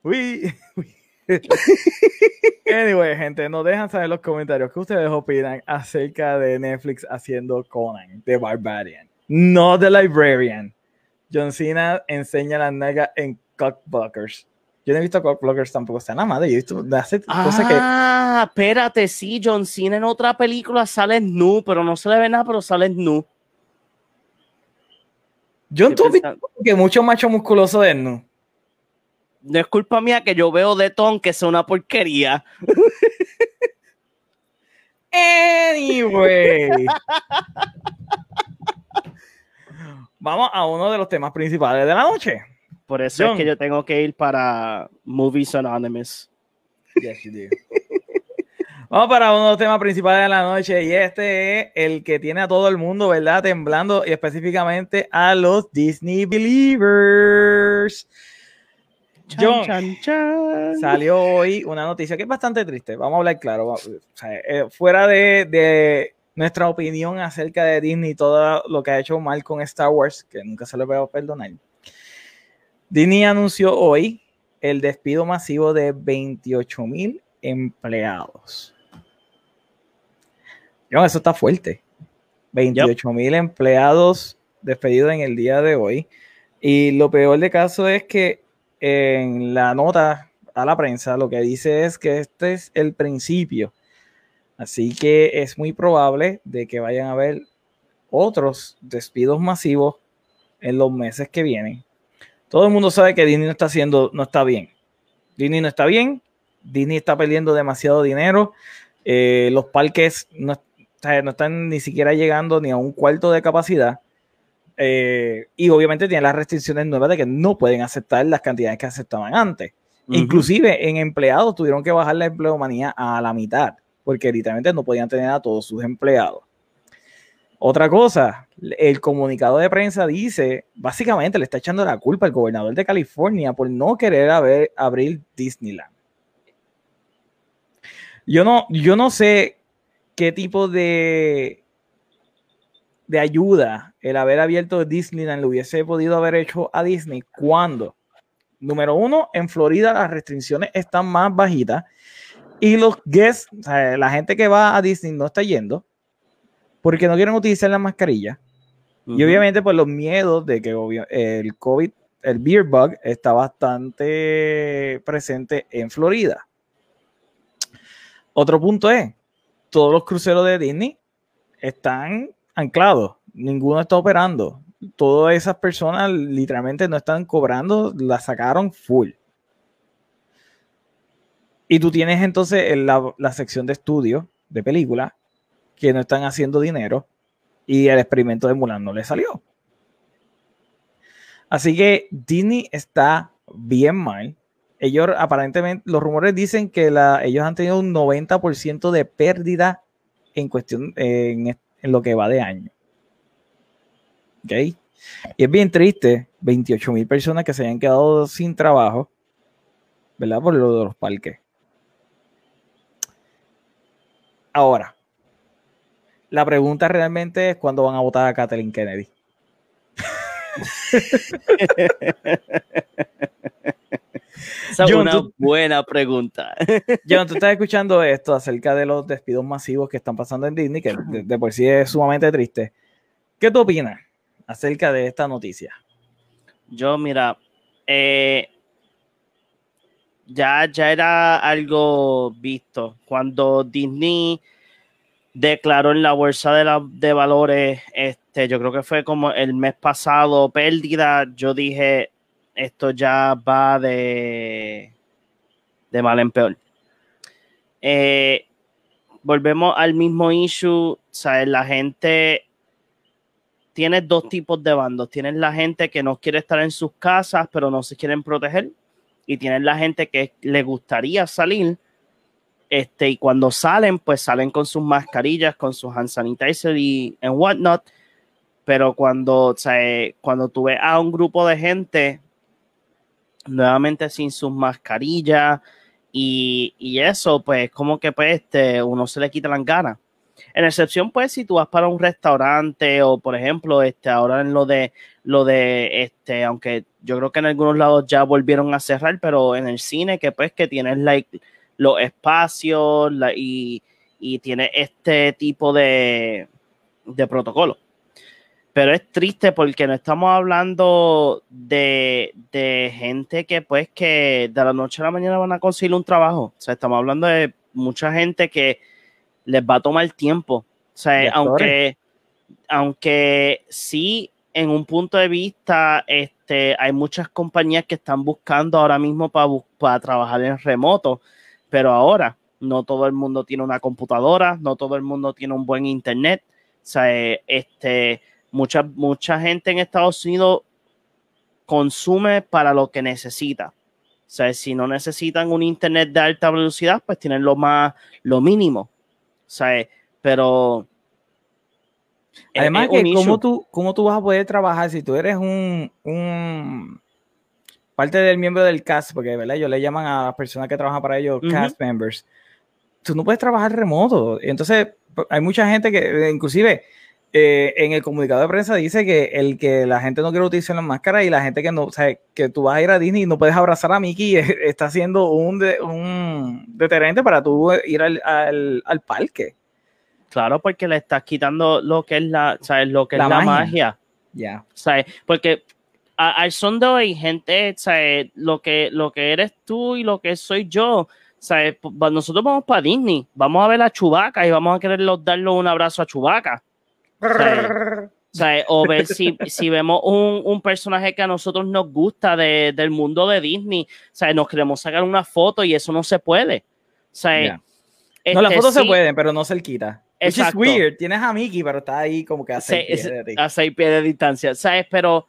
We, anyway, gente, nos dejan saber en los comentarios qué ustedes opinan acerca de Netflix haciendo Conan, The Barbarian, no The Librarian. John Cena enseña la nega en Cockblockers. Yo no he visto Cockblockers tampoco, está nada más. Yo he visto hace ah, cosas que. Ah, espérate, sí, John Cena en otra película sale nu, pero no se le ve nada, pero sale nu. John, tú que mucho macho musculoso de no. No es culpa mía que yo veo de Tom que es una porquería. Anyway. Vamos a uno de los temas principales de la noche. Por eso John. es que yo tengo que ir para Movies Anonymous. Yes, you do. Vamos para uno de los temas principales de la noche y este es el que tiene a todo el mundo, ¿verdad? Temblando y específicamente a los Disney Believers. John, chan, chan. salió hoy una noticia que es bastante triste. Vamos a hablar claro. O sea, eh, fuera de, de, nuestra opinión acerca de Disney y todo lo que ha hecho mal con Star Wars, que nunca se lo voy a perdonar. Disney anunció hoy el despido masivo de 28 mil empleados. John, eso está fuerte. 28 mil empleados despedidos en el día de hoy. Y lo peor de caso es que en la nota a la prensa, lo que dice es que este es el principio. Así que es muy probable de que vayan a haber otros despidos masivos en los meses que vienen. Todo el mundo sabe que Disney no está haciendo, no está bien. Disney no está bien, Disney está perdiendo demasiado dinero, eh, los parques no, no, están ni siquiera llegando ni a un cuarto de capacidad. Eh, y obviamente tienen las restricciones nuevas de que no pueden aceptar las cantidades que aceptaban antes. Inclusive en empleados tuvieron que bajar la empleomanía a la mitad, porque literalmente no podían tener a todos sus empleados. Otra cosa, el comunicado de prensa dice, básicamente le está echando la culpa al gobernador de California por no querer abrir Disneyland. Yo no, yo no sé qué tipo de, de ayuda el haber abierto Disneyland le hubiese podido haber hecho a Disney cuando, número uno, en Florida las restricciones están más bajitas y los guests, la gente que va a Disney no está yendo porque no quieren utilizar la mascarilla. Y obviamente por los miedos de que el COVID, el beer bug, está bastante presente en Florida. Otro punto es, todos los cruceros de Disney están anclados, ninguno está operando. Todas esas personas literalmente no están cobrando, la sacaron full. Y tú tienes entonces la, la sección de estudio de películas que no están haciendo dinero y el experimento de Mulan no le salió. Así que Disney está bien mal. Ellos aparentemente, los rumores dicen que ellos han tenido un 90% de pérdida en cuestión, en, lo que va de año. ¿Ok? Y es bien triste, 28 mil personas que se hayan quedado sin trabajo, ¿verdad? Por lo de los parques. Ahora, la pregunta realmente es cuándo van a votar a Kathleen Kennedy. Esa es una buena pregunta. John, tú estás escuchando esto acerca de los despidos masivos que están pasando en Disney, que de, por sí es sumamente triste. ¿Qué tú opinas acerca de esta noticia? Yo, mira, eh, ya, ya era algo visto. Cuando Disney declaró en la bolsa de, la, de valores, este, yo creo que fue como el mes pasado, pérdida. Yo dije, esto ya va de, de mal en peor. Eh, volvemos al mismo issue. La gente tiene dos tipos de bandos. Tienes la gente que no quiere estar en sus casas, pero no se quieren proteger. Y tienes la gente que le gustaría salir, este, y cuando salen, pues salen con sus mascarillas, con sus hand sanitizer y en whatnot. Pero cuando, o cuando tú ves a un grupo de gente nuevamente sin sus mascarillas y, y eso, pues como que pues este, uno se le quita las ganas. En excepción, pues, si tú vas para un restaurante o, por ejemplo, este, ahora en lo de, lo de, este, aunque yo creo que en algunos lados ya volvieron a cerrar, pero en el cine, que pues que tienes like los espacios y, tiene este tipo de, protocolo. Pero es triste porque no estamos hablando de, gente que pues que de la noche a la mañana van a conseguir un trabajo. O sea, estamos hablando de mucha gente que les va a tomar tiempo. O sea, aunque, aunque sí, en un punto de vista, este, hay muchas compañías que están buscando ahora mismo para, para trabajar en remoto pero ahora no todo el mundo tiene una computadora, no todo el mundo tiene un buen internet. O sea, eh, este, mucha, mucha gente en Estados Unidos consume para lo que necesita. O sea, si no necesitan un internet de alta velocidad, pues tienen lo más, lo mínimo. O sea, pero Además, que ¿cómo tú, ¿cómo tú vas a poder trabajar si tú eres un, un parte del miembro del cast, porque ¿verdad? ellos le llaman a las personas que trabajan para ellos cast members, tú no puedes trabajar remoto. Entonces, hay mucha gente que, inclusive, eh, en el comunicado de prensa dice que el que la gente no quiere utilizar las máscaras y la gente que no, o sea, que tú vas a ir a Disney y no puedes abrazar a Mickey está siendo un, un deterrente para tú ir al, al, parque. Claro, porque le estás quitando lo que es la, ¿sabes? Lo que es la magia. Ya. ¿Sabes? Porque al son de hoy, gente, ¿sabes? Lo, que, lo que eres tú y lo que soy yo, ¿sabes? nosotros vamos para Disney, vamos a ver a Chubaca y vamos a querer darle un abrazo a Chubaca. O ver si, si vemos un, un, personaje que a nosotros nos gusta de, del mundo de Disney, ¿sabes? Nos queremos sacar una foto y eso no se puede. ¿sabes? no, las fotos se pueden, pero no se quita. Es weird. Tienes a Mickey, pero está ahí como que a seis pies de ti. A seis pies de distancia, ¿sabes? Pero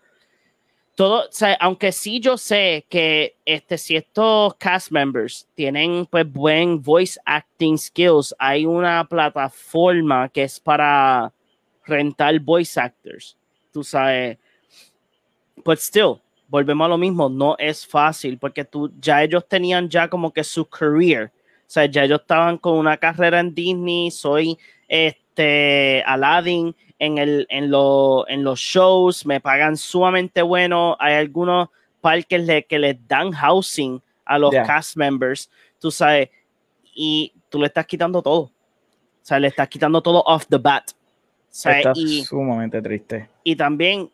todo, aunque sí yo sé que este, si estos cast members tienen pues buen voice acting skills, hay una plataforma que es para rentar voice actors, tú sabes. But still, volvemos a lo mismo, no es fácil porque tú, ya ellos tenían ya como que su career, o sea, ya ellos estaban con una carrera en Disney, soy este Aladdin en, el, en, en los shows, me pagan sumamente bueno, hay algunos parques que les dan housing a los cast members, tú sabes, y tú le estás quitando todo, o sea, le estás quitando todo off the bat. Está sumamente triste. Y también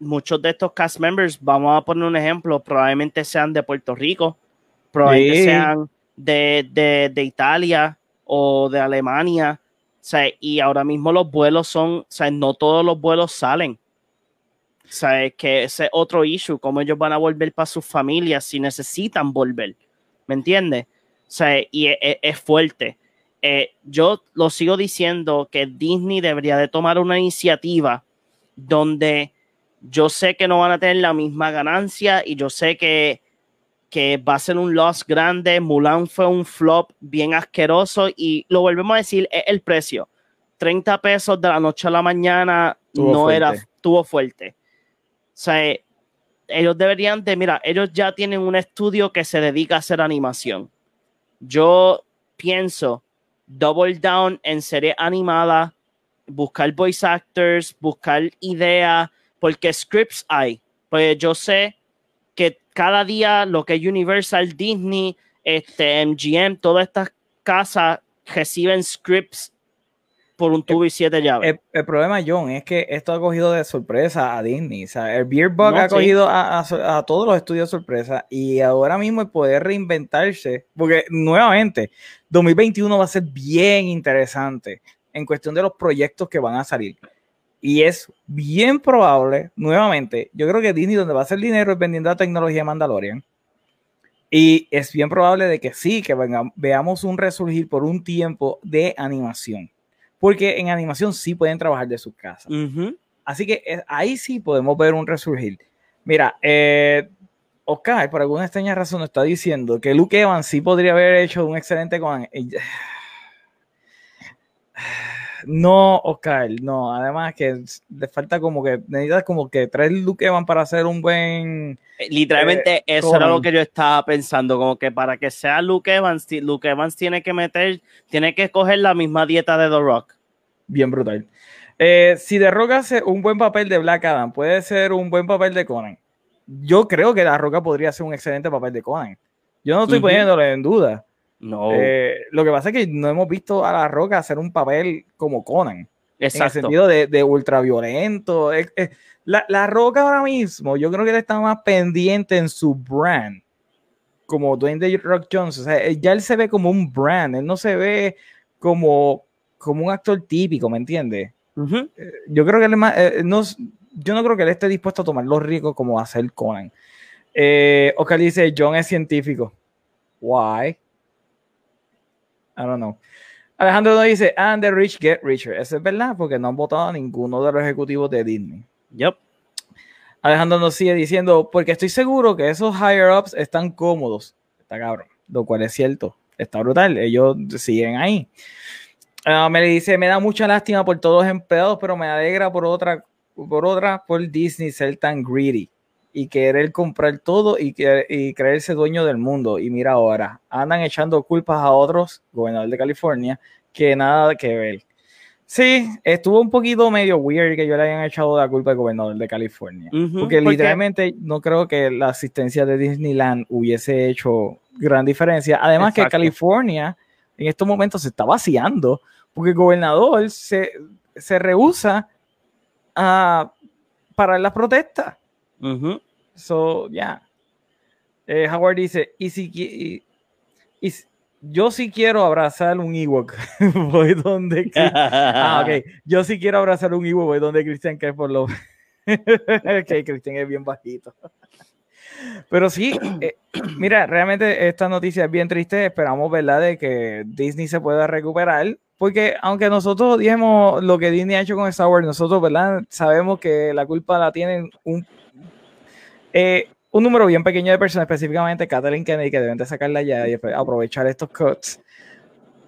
muchos de estos cast members, vamos a poner un ejemplo, probablemente sean de Puerto Rico, probablemente sean de, de, Italia o de Alemania. Sea, y ahora mismo los vuelos son, o no todos los vuelos salen. O sea, que ese es otro issue, cómo ellos van a volver para sus familias si necesitan volver. ¿Me entiendes? O sea, y es, es fuerte. Eh, yo lo sigo diciendo que Disney debería de tomar una iniciativa donde yo sé que no van a tener la misma ganancia y yo sé que que va a ser un loss grande. Mulan fue un flop bien asqueroso y lo volvemos a decir, es el precio. 30 pesos de la noche a la mañana no era, tuvo fuerte. O sea, ellos deberían de, mira, ellos ya tienen un estudio que se dedica a hacer animación. Yo pienso double down en serie animada, buscar voice actors, buscar ideas, porque scripts hay. Pues yo sé cada día lo que es Universal, Disney, este, MGM, todas estas casas reciben scripts por un tubo y siete llaves. El, problema, John, es que esto ha cogido de sorpresa a Disney. O sea, el Beer Bug ha cogido a, todos los estudios de sorpresa y ahora mismo el poder reinventarse, porque nuevamente, 2021 va a ser bien interesante en cuestión de los proyectos que van a salir. Y es bien probable, nuevamente, yo creo que Disney donde va a hacer dinero es vendiendo la tecnología de Mandalorian. Y es bien probable de que sí, que veamos un resurgir por un tiempo de animación. Porque en animación sí pueden trabajar de sus casas. Así que eh, ahí sí podemos ver un resurgir. Mira, eh, Oscar, por alguna extraña razón, está diciendo que Luke Evans sí podría haber hecho un excelente con. No, Oscar, no. Además que le falta como que necesitas como que tres Luke Evans para hacer un buen. Eh, literalmente eh, eso era lo que yo estaba pensando, como que para que sea Luke Evans, Luke Evans tiene que meter, tiene que coger la misma dieta de The Rock. Bien brutal. Eh, si The Rock hace un buen papel de Black Adam, puede ser un buen papel de Conan. Yo creo que La Roca podría ser un excelente papel de Conan. Yo no estoy poniéndole en duda. No. Eh, lo que pasa es que no hemos visto a La Roca hacer un papel como Conan. Exacto. En el sentido de, de ultraviolento. la, la, Roca ahora mismo, yo creo que él está más pendiente en su brand. Como Dwayne The Rock Jones. O sea, ya él se ve como un brand. Él no se ve como, como un actor típico, ¿me entiendes? Eh, yo creo que él más, eh, no, yo no creo que él esté dispuesto a tomar los ricos como hacer Conan. Eh, Oscar dice, John es científico. Why? I don't know. Alejandro nos dice, and the rich get richer. Eso es verdad, porque no han votado a ninguno de los ejecutivos de Disney. Yep. Alejandro nos sigue diciendo, porque estoy seguro que esos higher ups están cómodos. Está cabrón. Lo cual es cierto. Está brutal. Ellos siguen ahí. Uh, me dice, me da mucha lástima por todos los empleados, pero me alegra por otra, por otra, por Disney ser tan greedy y querer comprar todo y, y creerse dueño del mundo. Y mira ahora, andan echando culpas a otros, gobernador de California, que nada que ver. Sí, estuvo un poquito medio weird que yo le hayan echado la culpa al gobernador de California. porque literalmente no creo que la asistencia de Disneyland hubiese hecho gran diferencia. Además que California en estos momentos se está vaciando porque el gobernador se, se rehúsa a parar las protestas. So, ya. Eh, Howard dice, y si, y, y, yo sí quiero abrazar un Ewok, voy donde... ah, ok. Yo sí quiero abrazar un Ewok, voy donde Cristian que por lo... que Cristian es bien bajito. Pero sí, eh, mira, realmente esta noticia es bien triste. Esperamos, ¿verdad?, de que Disney se pueda recuperar. Porque aunque nosotros dijimos lo que Disney ha hecho con Star Wars, nosotros, ¿verdad?, sabemos que la culpa la tienen un, eh, un número bien pequeño de personas, específicamente Kathleen Kennedy, que deben de sacarla ya y aprovechar estos cuts.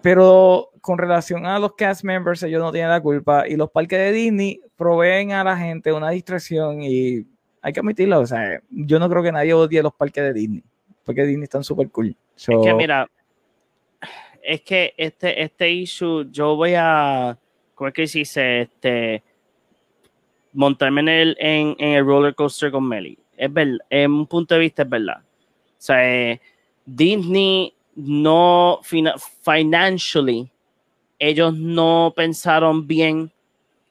Pero con relación a los cast members, ellos no tienen la culpa. Y los parques de Disney proveen a la gente una distracción y hay que admitirlo, o sea, yo no creo que nadie odie los parques de Disney, porque Disney están súper cool. Es que mira, es que este, este issue, yo voy a, ¿cómo es que dice? Este, montarme en el, en, el roller coaster con Melly. Es verdad, en un punto de vista es verdad. O sea, Disney no, financially, ellos no pensaron bien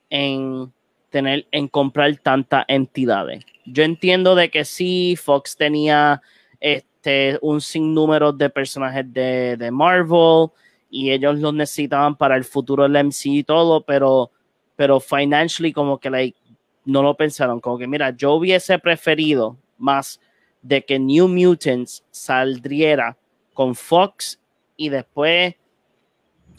en tener, en comprar tantas entidades yo entiendo de que sí, Fox tenía este, un sinnúmero de personajes de, Marvel y ellos los necesitaban para el futuro del MC y todo, pero, pero financially como que like, no lo pensaron, como que mira, yo hubiese preferido más de que New Mutants saldría con Fox y después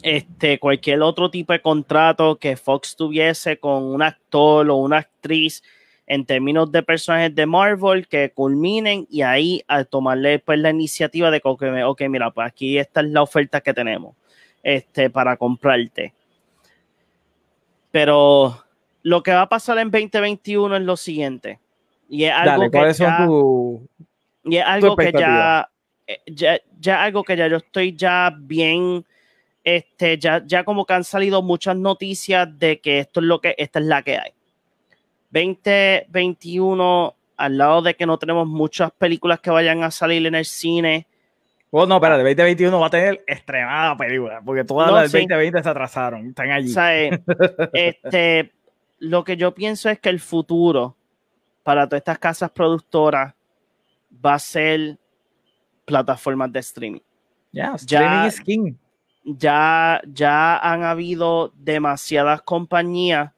este, cualquier otro tipo de contrato que Fox tuviese con un actor o una actriz en términos de personajes de Marvel que culminen y ahí al tomarle pues la iniciativa de que, mira, pues aquí esta es la oferta que tenemos este, para comprarte. Pero lo que va a pasar en 2021 es lo siguiente. Y es algo que ya, y es algo que eh, ya, ya, algo que ya yo estoy ya bien, este, ya, ya como que han salido muchas noticias de que esto es lo que, esta es la que hay. 2021, al lado de que no tenemos muchas películas que vayan a salir en el cine. Oh, no, espérate, 2021 va a tener extremada película, porque todas las del 2020 se atrasaron, están allí. este, lo que yo pienso es que el futuro para todas estas casas productoras va a ser plataformas de streaming. ya streaming is king. Ya, ya han habido demasiadas compañías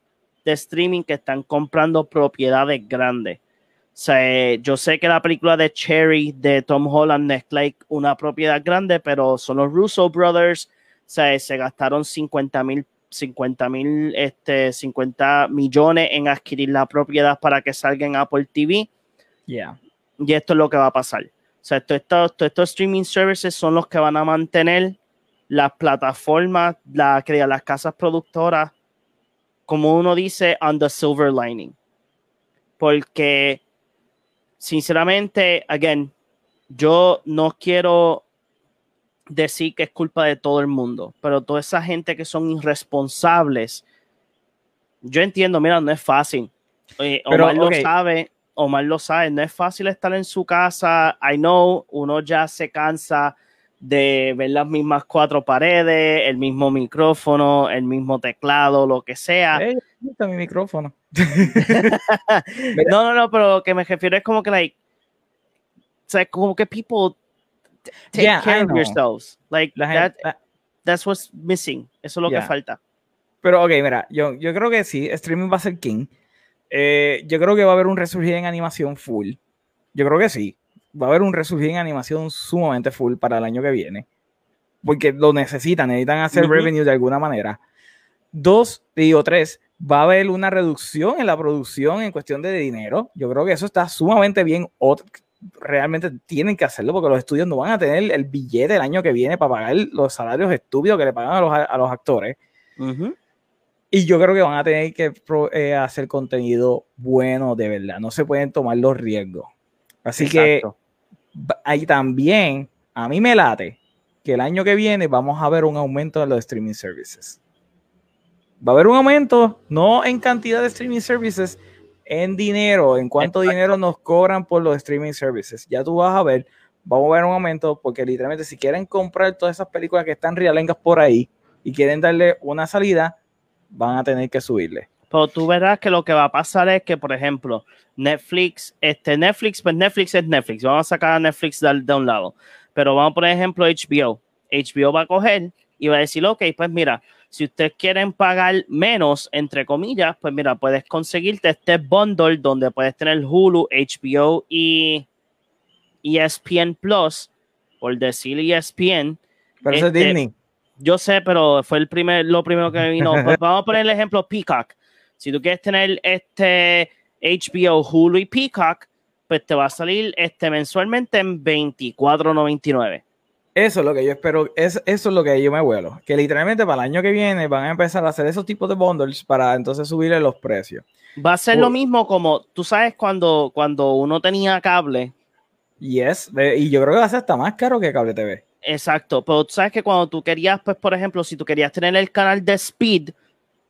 de streaming que están comprando propiedades grandes. O sea, yo sé que la película de Cherry de Tom Holland es like una propiedad grande, pero son los Russo Brothers. O sea, se gastaron 50 mil 50 mil, este, 50 millones en adquirir la propiedad para que salga en Apple TV. Yeah. Y esto es lo que va a pasar. O sea, todos estos, estos streaming services son los que van a mantener las plataformas, la, las casas productoras como uno dice, on the silver lining. Porque, sinceramente, again, yo no quiero decir que es culpa de todo el mundo, pero toda esa gente que son irresponsables, yo entiendo, mira, no es fácil. Omar lo sabe, Omar lo sabe, no es fácil estar en su casa. I know, uno ya se cansa de ver las mismas cuatro paredes, el mismo micrófono, el mismo teclado, lo que sea. Hey, está mi micrófono. no, no, no, pero lo que me refiero es como que, like, o sea, como que people take care of yourselves. Like, that, that's what's missing. Eso es lo que falta. Pero, ok, mira, yo, yo creo que sí, streaming va a ser king. Eh, yo creo que va a haber un resurgir en animación full. Yo creo que sí va a haber un resurgir en animación sumamente full para el año que viene. Porque lo necesitan, necesitan hacer revenue de alguna manera. Dos, digo tres, va a haber una reducción en la producción en cuestión de dinero. Yo creo que eso está sumamente bien. Realmente tienen que hacerlo porque los estudios no van a tener el billete el año que viene para pagar los salarios estúpidos que le pagan a los, a los actores. Y yo creo que van a tener que eh, hacer contenido bueno de verdad. No se pueden tomar los riesgos. Así que ahí también, a mí me late que el año que viene vamos a ver un aumento de los streaming services. Va a haber un aumento, no en cantidad de streaming services, en dinero, en cuánto dinero nos cobran por los streaming services. Ya tú vas a ver, vamos a ver un aumento, porque literalmente si quieren comprar todas esas películas que están realengas por ahí y quieren darle una salida, van a tener que subirle. Pero tú verás que lo que va a pasar es que, por ejemplo, Netflix, este Netflix, pues Netflix es Netflix. Vamos a sacar a Netflix de, de un lado. Pero vamos, por ejemplo, HBO. HBO va a coger y va a decir, ok, pues mira, si ustedes quieren pagar menos, entre comillas, pues mira, puedes conseguirte este bundle donde puedes tener Hulu, HBO y ESPN Plus, por decir ESPN. Pero eso es Este, Disney. Yo sé, pero fue el primer, lo primero que me vino. Pues vamos a poner el ejemplo Peacock. Si tú quieres tener este HBO, Hulu y Peacock, pues te va a salir este mensualmente en 24.99. Eso es lo que yo espero, es, eso es lo que yo me vuelo. Que literalmente para el año que viene van a empezar a hacer esos tipos de bundles para entonces subirle los precios. Va a ser lo Uy. mismo como, tú sabes, cuando, cuando uno tenía cable, Yes, y yo creo que va a ser hasta más caro que Cable TV. exacto, pero tú sabes que cuando tú querías, pues, por ejemplo, si tú querías tener el canal de Speed,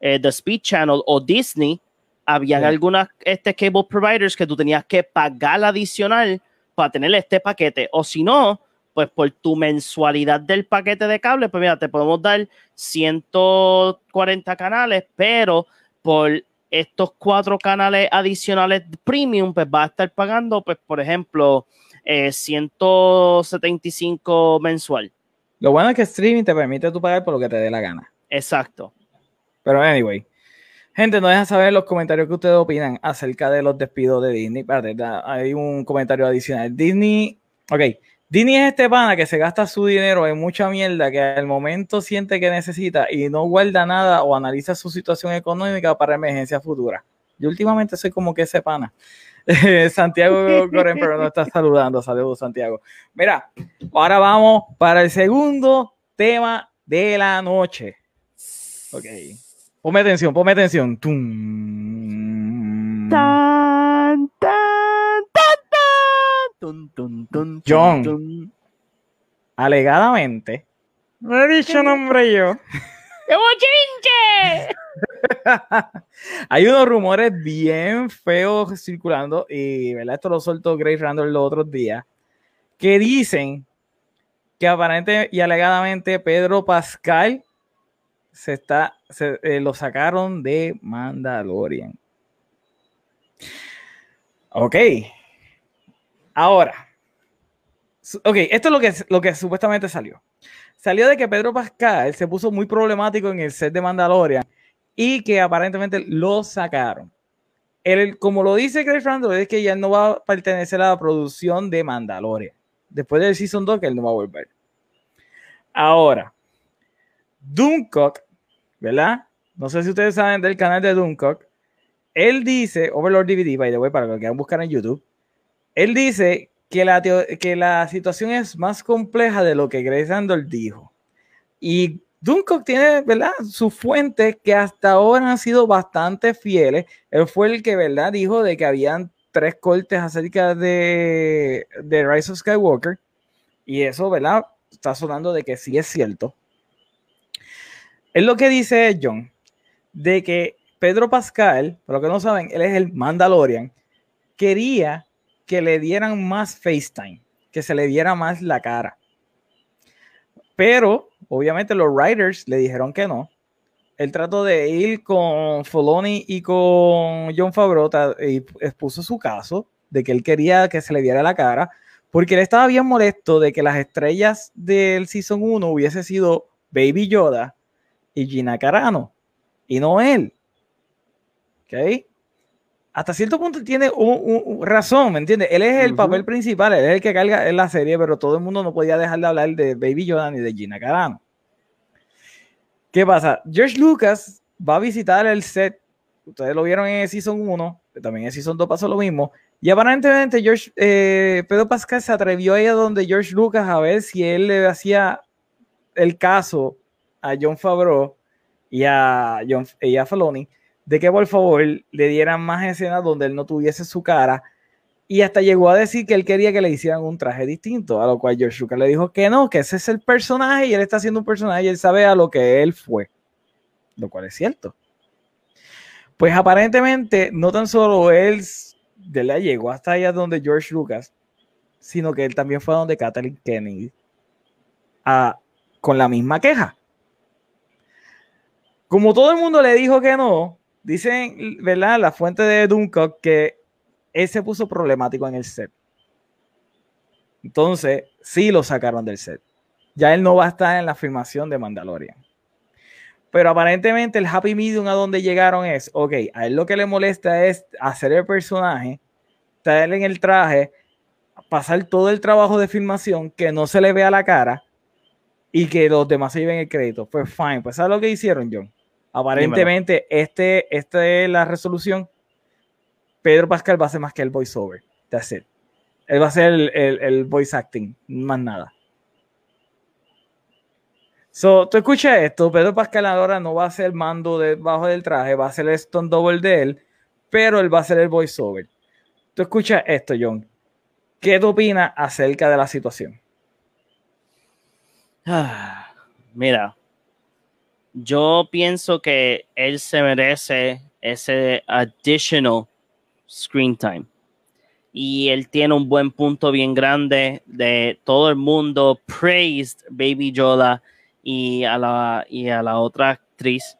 eh, The Speed Channel o Disney, habían Sí. algunas este, cable providers que tú tenías que pagar adicional para tener este paquete, o si no, pues por tu mensualidad del paquete de cable, pues mira, te podemos dar 140 canales, pero por estos cuatro canales adicionales premium, pues vas a estar pagando, pues, por ejemplo, eh, 175 mensual. Lo bueno es que streaming te permite tú pagar por lo que te dé la gana. Exacto. Pero anyway, gente, no dejan saber en los comentarios que ustedes opinan acerca de los despidos de Disney. Espérate, hay un comentario adicional. Disney, ok, Disney es este pana que se gasta su dinero en mucha mierda que al momento siente que necesita y no guarda nada o analiza su situación económica para emergencias futuras. Yo últimamente soy como que ese pana. Santiago Corren, pero no está saludando. Saludos, Santiago. Mira, ahora vamos para el segundo tema de la noche. Ok. Ponme atención, ponme atención. Tum. Tan, tan, John. tun. Alegadamente. No he dicho nombre yo. ¡Qué bochinche! Hay unos rumores bien feos circulando y ¿verdad? esto lo soltó Grace Randall los otros días que dicen que aparente y alegadamente Pedro Pascal se está se, eh, lo sacaron de Mandalorian. Ok. Ahora. Ok, esto es lo que, lo que supuestamente salió. Salió de que Pedro Pascal se puso muy problemático en el set de Mandalorian y que aparentemente lo sacaron. Él, como lo dice Greg Randall, es que ya no va a pertenecer a la producción de Mandalorian. Después del Season 2, que él no va a volver. Ahora, Doomcock, ¿verdad? No sé si ustedes saben del canal de Doomcock. Él dice, Overlord DVD, by the way, para que lo quieran buscar en YouTube. Él dice que la, que la situación es más compleja de lo que Greg Randall dijo. Y Duncock tiene, ¿verdad? Sus fuentes que hasta ahora han sido bastante fieles. Él fue el que, ¿verdad? Dijo de que habían tres cortes acerca de, de Rise of Skywalker. Y eso, ¿verdad? Está sonando de que sí es cierto. Es lo que dice John, de que Pedro Pascal, por lo que no saben, él es el Mandalorian, quería que le dieran más FaceTime, que se le diera más la cara. Pero, obviamente, los writers le dijeron que no. Él trató de ir con Filoni y con John Favreau ta- y expuso su caso de que él quería que se le viera la cara, porque él estaba bien molesto de que las estrellas del Season 1 hubiese sido Baby Yoda y Gina Carano, y no él. ¿Ok? Hasta cierto punto tiene un, razón, ¿me entiendes? Él es el papel principal, él es el que carga en la serie, pero todo el mundo no podía dejar de hablar de Baby Yoda ni de Gina Carano. ¿Qué pasa? George Lucas va a visitar el set. Ustedes lo vieron en Season 1, que también en Season 2 pasó lo mismo. Y aparentemente George, eh, Pedro Pascal se atrevió a ir a donde George Lucas a ver si él le hacía el caso a John Favreau y a, John, y a Filoni de que por favor le dieran más escenas donde él no tuviese su cara. Y hasta llegó a decir que él quería que le hicieran un traje distinto, a lo cual George Lucas le dijo que no, que ese es el personaje y él está haciendo un personaje y él sabe a lo que él fue. Lo cual es cierto. Pues aparentemente no tan solo él de la llegó hasta allá donde George Lucas, sino que él también fue a donde Kathleen Kennedy a- con la misma queja. Como todo el mundo le dijo que no, dicen, ¿verdad? La fuente de Duncock que él se puso problemático en el set. Entonces, sí lo sacaron del set. Ya él no va a estar en la filmación de Mandalorian. Pero aparentemente el happy medium a donde llegaron es, ok, a él lo que le molesta es hacer el personaje, estar en el traje, pasar todo el trabajo de filmación, que no se le vea la cara y que los demás se lleven el crédito. Pues fine, pues ¿sabes lo que hicieron, John? Aparentemente, este, esta es la resolución. Pedro Pascal va a ser más que el voiceover. That's it. Él va a ser el, el, voice acting, más nada. So, tú escuchas esto, Pedro Pascal ahora no va a ser el mando debajo del traje, va a ser el stone double de él, pero él va a ser el voiceover. Tú escuchas esto, John. ¿Qué tú opinas acerca de la situación? Ah, mira, yo pienso que él se merece ese additional screen time. Y él tiene un buen punto bien grande de todo el mundo praised Baby Yoda y a la, y a la otra actriz.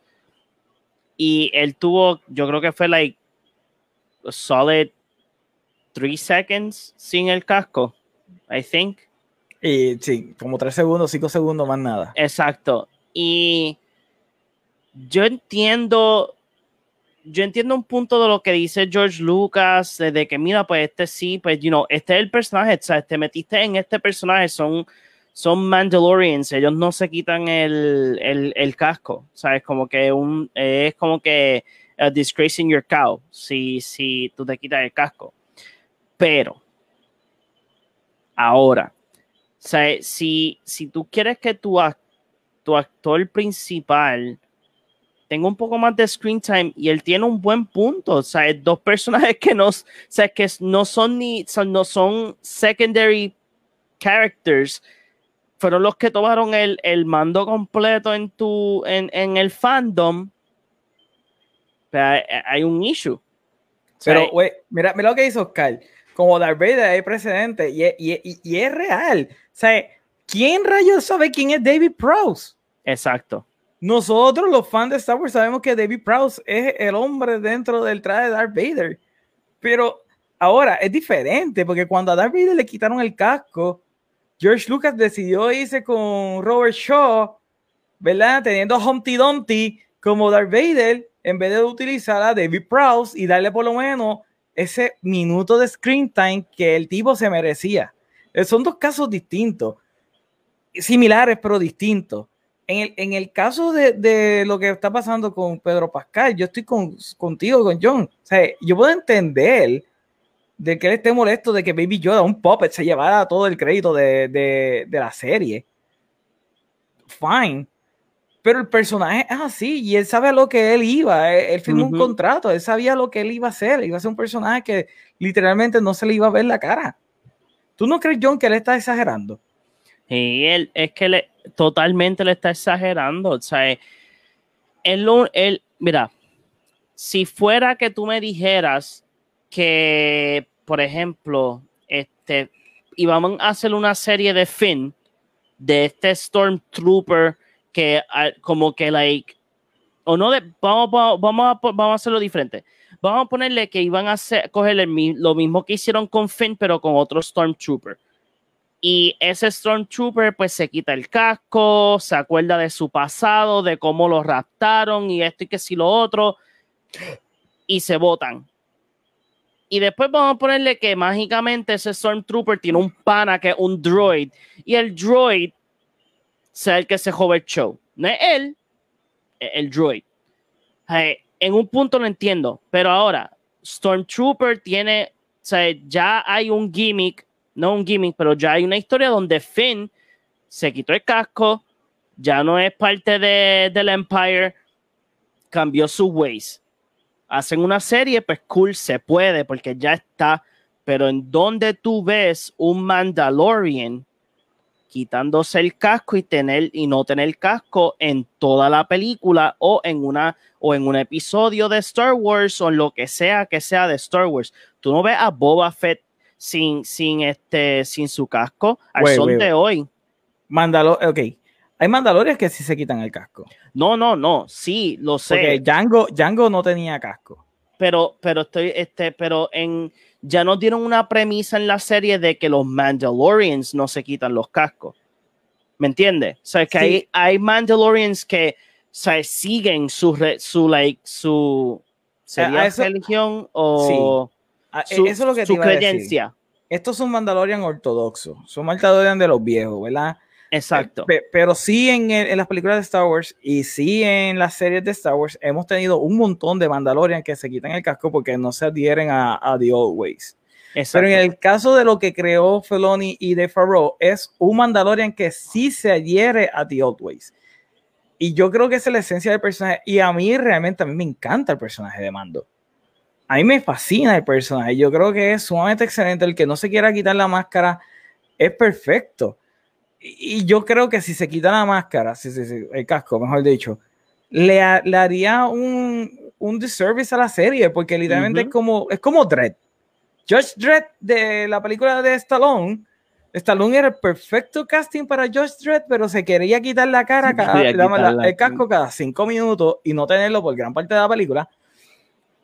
Y él tuvo, yo creo que fue like solid three seconds sin el casco, I think. Y sí, como tres segundos, cinco segundos más nada. Exacto. Y yo entiendo, yo entiendo un punto de lo que dice George Lucas, de que mira, pues este sí, pues, you know, este es el personaje, o sea, te metiste en este personaje, son, son Mandalorians, ellos no se quitan el, el, el casco, ¿sabes? Como que un, es como que uh, disgracing your cow, si, si tú te quitas el casco. Pero, ahora, sea, si, si tú quieres que tu, tu actor principal tenga un poco más de screen time y él tiene un buen punto. O sea, dos personajes que no, o sea, que no son ni son, no son secondary characters, fueron los que tomaron el, el mando completo en tu en, en el fandom. Pero hay, un issue. Pero, güey, mira, mira lo que hizo Oscar como Darth Vader hay precedente y, y, y, es real. O sea, ¿quién rayos sabe quién es David Prowse? Exacto. Nosotros, los fans de Star Wars, sabemos que David Prowse es el hombre dentro del traje de Darth Vader. Pero ahora es diferente, porque cuando a Darth Vader le quitaron el casco, George Lucas decidió irse con Robert Shaw, ¿verdad? Teniendo a Humpty Dumpty como Darth Vader, en vez de utilizar a David Prowse y darle por lo menos ese minuto de screen time que el tipo se merecía. Eh, son dos casos distintos, similares pero distintos. En el, en el caso de, de, lo que está pasando con Pedro Pascal, yo estoy con, contigo, con John. O sea, yo puedo entender de que él esté molesto de que Baby Yoda, un puppet, se llevara todo el crédito de, de, de la serie. Fine pero el personaje es así y él sabe a lo que él iba. Él, firmó un contrato, él sabía lo que él iba a hacer. Iba a ser un personaje que literalmente no se le iba a ver la cara. ¿Tú no crees, John, que él está exagerando? Sí, él es que le, totalmente le está exagerando. O sea, él, él, mira, si fuera que tú me dijeras que, por ejemplo, este, íbamos a hacer una serie de Finn de este Stormtrooper que ah, como que like o no de, vamos, vamos, a, vamos a hacerlo diferente. Vamos a ponerle que iban a hacer, coger lo mismo que hicieron con Finn, pero con otro Stormtrooper. Y ese Stormtrooper pues se quita el casco, se acuerda de su pasado, de cómo lo raptaron y esto y que si lo otro, y se botan. Y después vamos a ponerle que mágicamente ese Stormtrooper tiene un pana que es un droid. Y el droid sea el que se jode el show. No es él, el droid. en un punto lo entiendo, pero ahora Stormtrooper tiene, o sea, ya hay un gimmick, no un gimmick, pero ya hay una historia donde Finn se quitó el casco, ya no es parte de, del Empire, cambió sus ways. Hacen una serie, pues cool, se puede, porque ya está. Pero en donde tú ves un Mandalorian quitándose el casco y tener y no tener casco en toda la película o en una o en un episodio de Star Wars o en lo que sea que sea de Star Wars. Tú no ves a Boba Fett sin, sin este sin su casco al son de hoy. Mándalo, ok. Hay Mandalorians que sí se quitan el casco. No, no, no, sí, lo sé. Porque Django, Django no tenía casco. Pero, pero estoy, este, pero en, ya nos dieron una premisa en la serie de que los Mandalorians no se quitan los cascos. ¿Me entiendes? O sea, que Sí. hay, hay Mandalorians que o sea, siguen su, su, like, su, ¿sería eso- religión o Ah, su, Eso es lo que te su iba a decir. creencia? Estos son Mandalorian ortodoxos. Son Mandalorian de los viejos, ¿verdad? Exacto. Pe- pero sí en, el- en las películas de Star Wars y sí en las series de Star Wars hemos tenido un montón de Mandalorian que se quitan el casco porque no se adhieren a, a The Old Ways. Exacto. Pero en el caso de lo que creó Feloni y de Favreau, es un Mandalorian que sí se adhiere a The Old Ways. Y yo creo que esa es la esencia del personaje. Y a mí realmente, a mí me encanta el personaje de Mando. A mí me fascina el personaje. Yo creo que es sumamente excelente. El que no se quiera quitar la máscara es perfecto. Y yo creo que si se quita la máscara, sí, sí, sí, el casco, mejor dicho, le, ha- le haría un, un disservice a la serie, porque literalmente es como es como Dredd. Josh Dredd de la película de Stallone. Stallone era el perfecto casting para Josh Dredd, pero se quería quitar la cara, Se cada, quería la- la- quitar la- el casco cada cinco minutos y no tenerlo por gran parte de la película.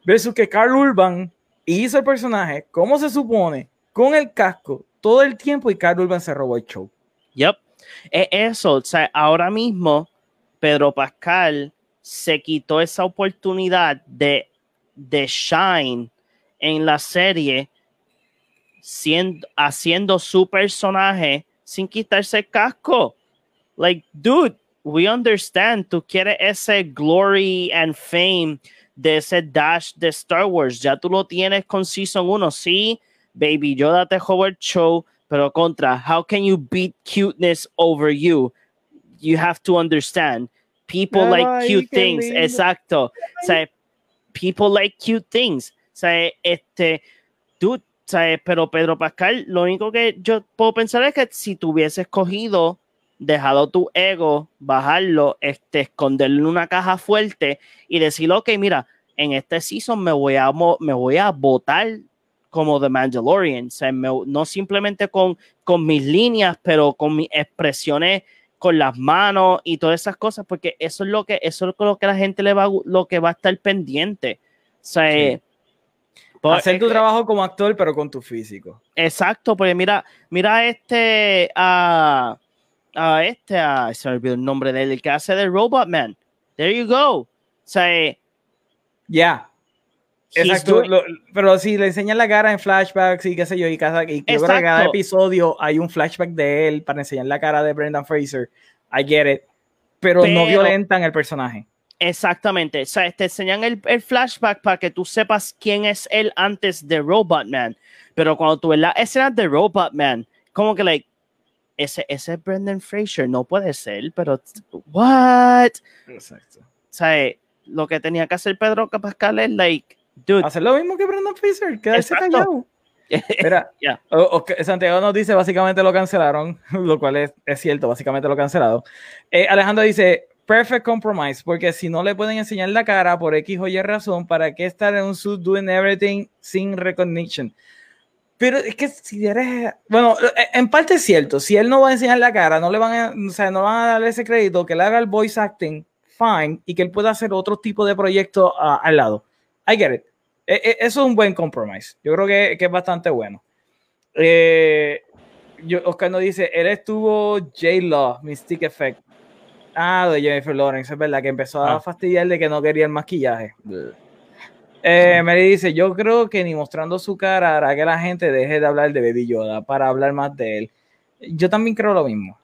Versus que Carl Urban hizo el personaje, como se supone, con el casco todo el tiempo y Carl Urban se robó el show. Yep. Es eso, o sea, ahora mismo Pedro Pascal se quitó esa oportunidad de, de shine en la serie siendo, haciendo su personaje sin quitarse el casco. Like, dude, we understand, tú quieres ese glory and fame de ese dash de Star Wars, ya tú lo tienes con Season 1, sí, Baby Yoda te robó el show, pero contra, how can you beat cuteness over you? You have to understand. People Ay, like cute things. lindo. Exacto. O sea, people like cute things. O sea, este, dude, o sea, pero Pedro Pascal, lo único que yo puedo pensar es que si tú hubieses cogido, dejado tu ego, bajarlo, este, esconderlo en una caja fuerte y decir, ok, mira, en este season me voy a, me voy a votar como The Mandalorian, o sea, me- no simplemente con, con mis líneas, pero con mis expresiones con las manos y todas esas cosas, porque eso es lo que, eso es lo que la gente le va, lo que va a estar pendiente. O sea, Sí. eh, pues, Hacer tu eh, trabajo como actor, pero con tu físico. Exacto, porque mira, mira este a, a este, a, se me olvidó el nombre de él, el que hace de Robot Man. There you go. O sea, eh, Ya. he's Exacto. lo- pero si le enseñan la cara en flashbacks y qué sé yo, y cada, y yo creo que cada Exacto. episodio hay un flashback de él para enseñar la cara de Brendan Fraser. I get it. Pero, no Pero- violentan el personaje. Exactamente. O sea, te enseñan el, el flashback para que tú sepas quién es él antes de Robot Man. Pero cuando tú ves la escena de Robot Man, como que, like, ese, ese es Brendan Fraser, no puede ser, pero, what? Exacto. O sea, eh, lo que tenía que hacer Pedro Pascal es, like, dude, Hacer lo mismo que Brendan Fraser, quedarse Exacto. callado. Mira, Ya. o- o Santiago nos dice básicamente lo cancelaron, lo cual es, es cierto, básicamente lo cancelado. Eh, Alejandro dice, perfect compromise, porque si no le pueden enseñar la cara por X o Y razón, ¿para qué estar en un suit doing everything sin recognition? Pero es que si eres, bueno, eh, en parte es cierto, si él no va a enseñar la cara, no le van a, o sea, no van a darle ese crédito, que le haga el voice acting, fine, y que él pueda hacer otro tipo de proyecto al lado. I get it. E- e- eso es un buen compromise. Yo creo que, que es bastante bueno. Eh, yo, Oscar nos dice, él estuvo J-Law, Mystic Effect. Ah, de Jennifer Lawrence, es verdad, que empezó a Ah. fastidiar de que no quería el maquillaje. Eh, Mary dice, yo creo que ni mostrando su cara hará que la gente deje de hablar de Baby Yoda para hablar más de él. Yo también creo lo mismo.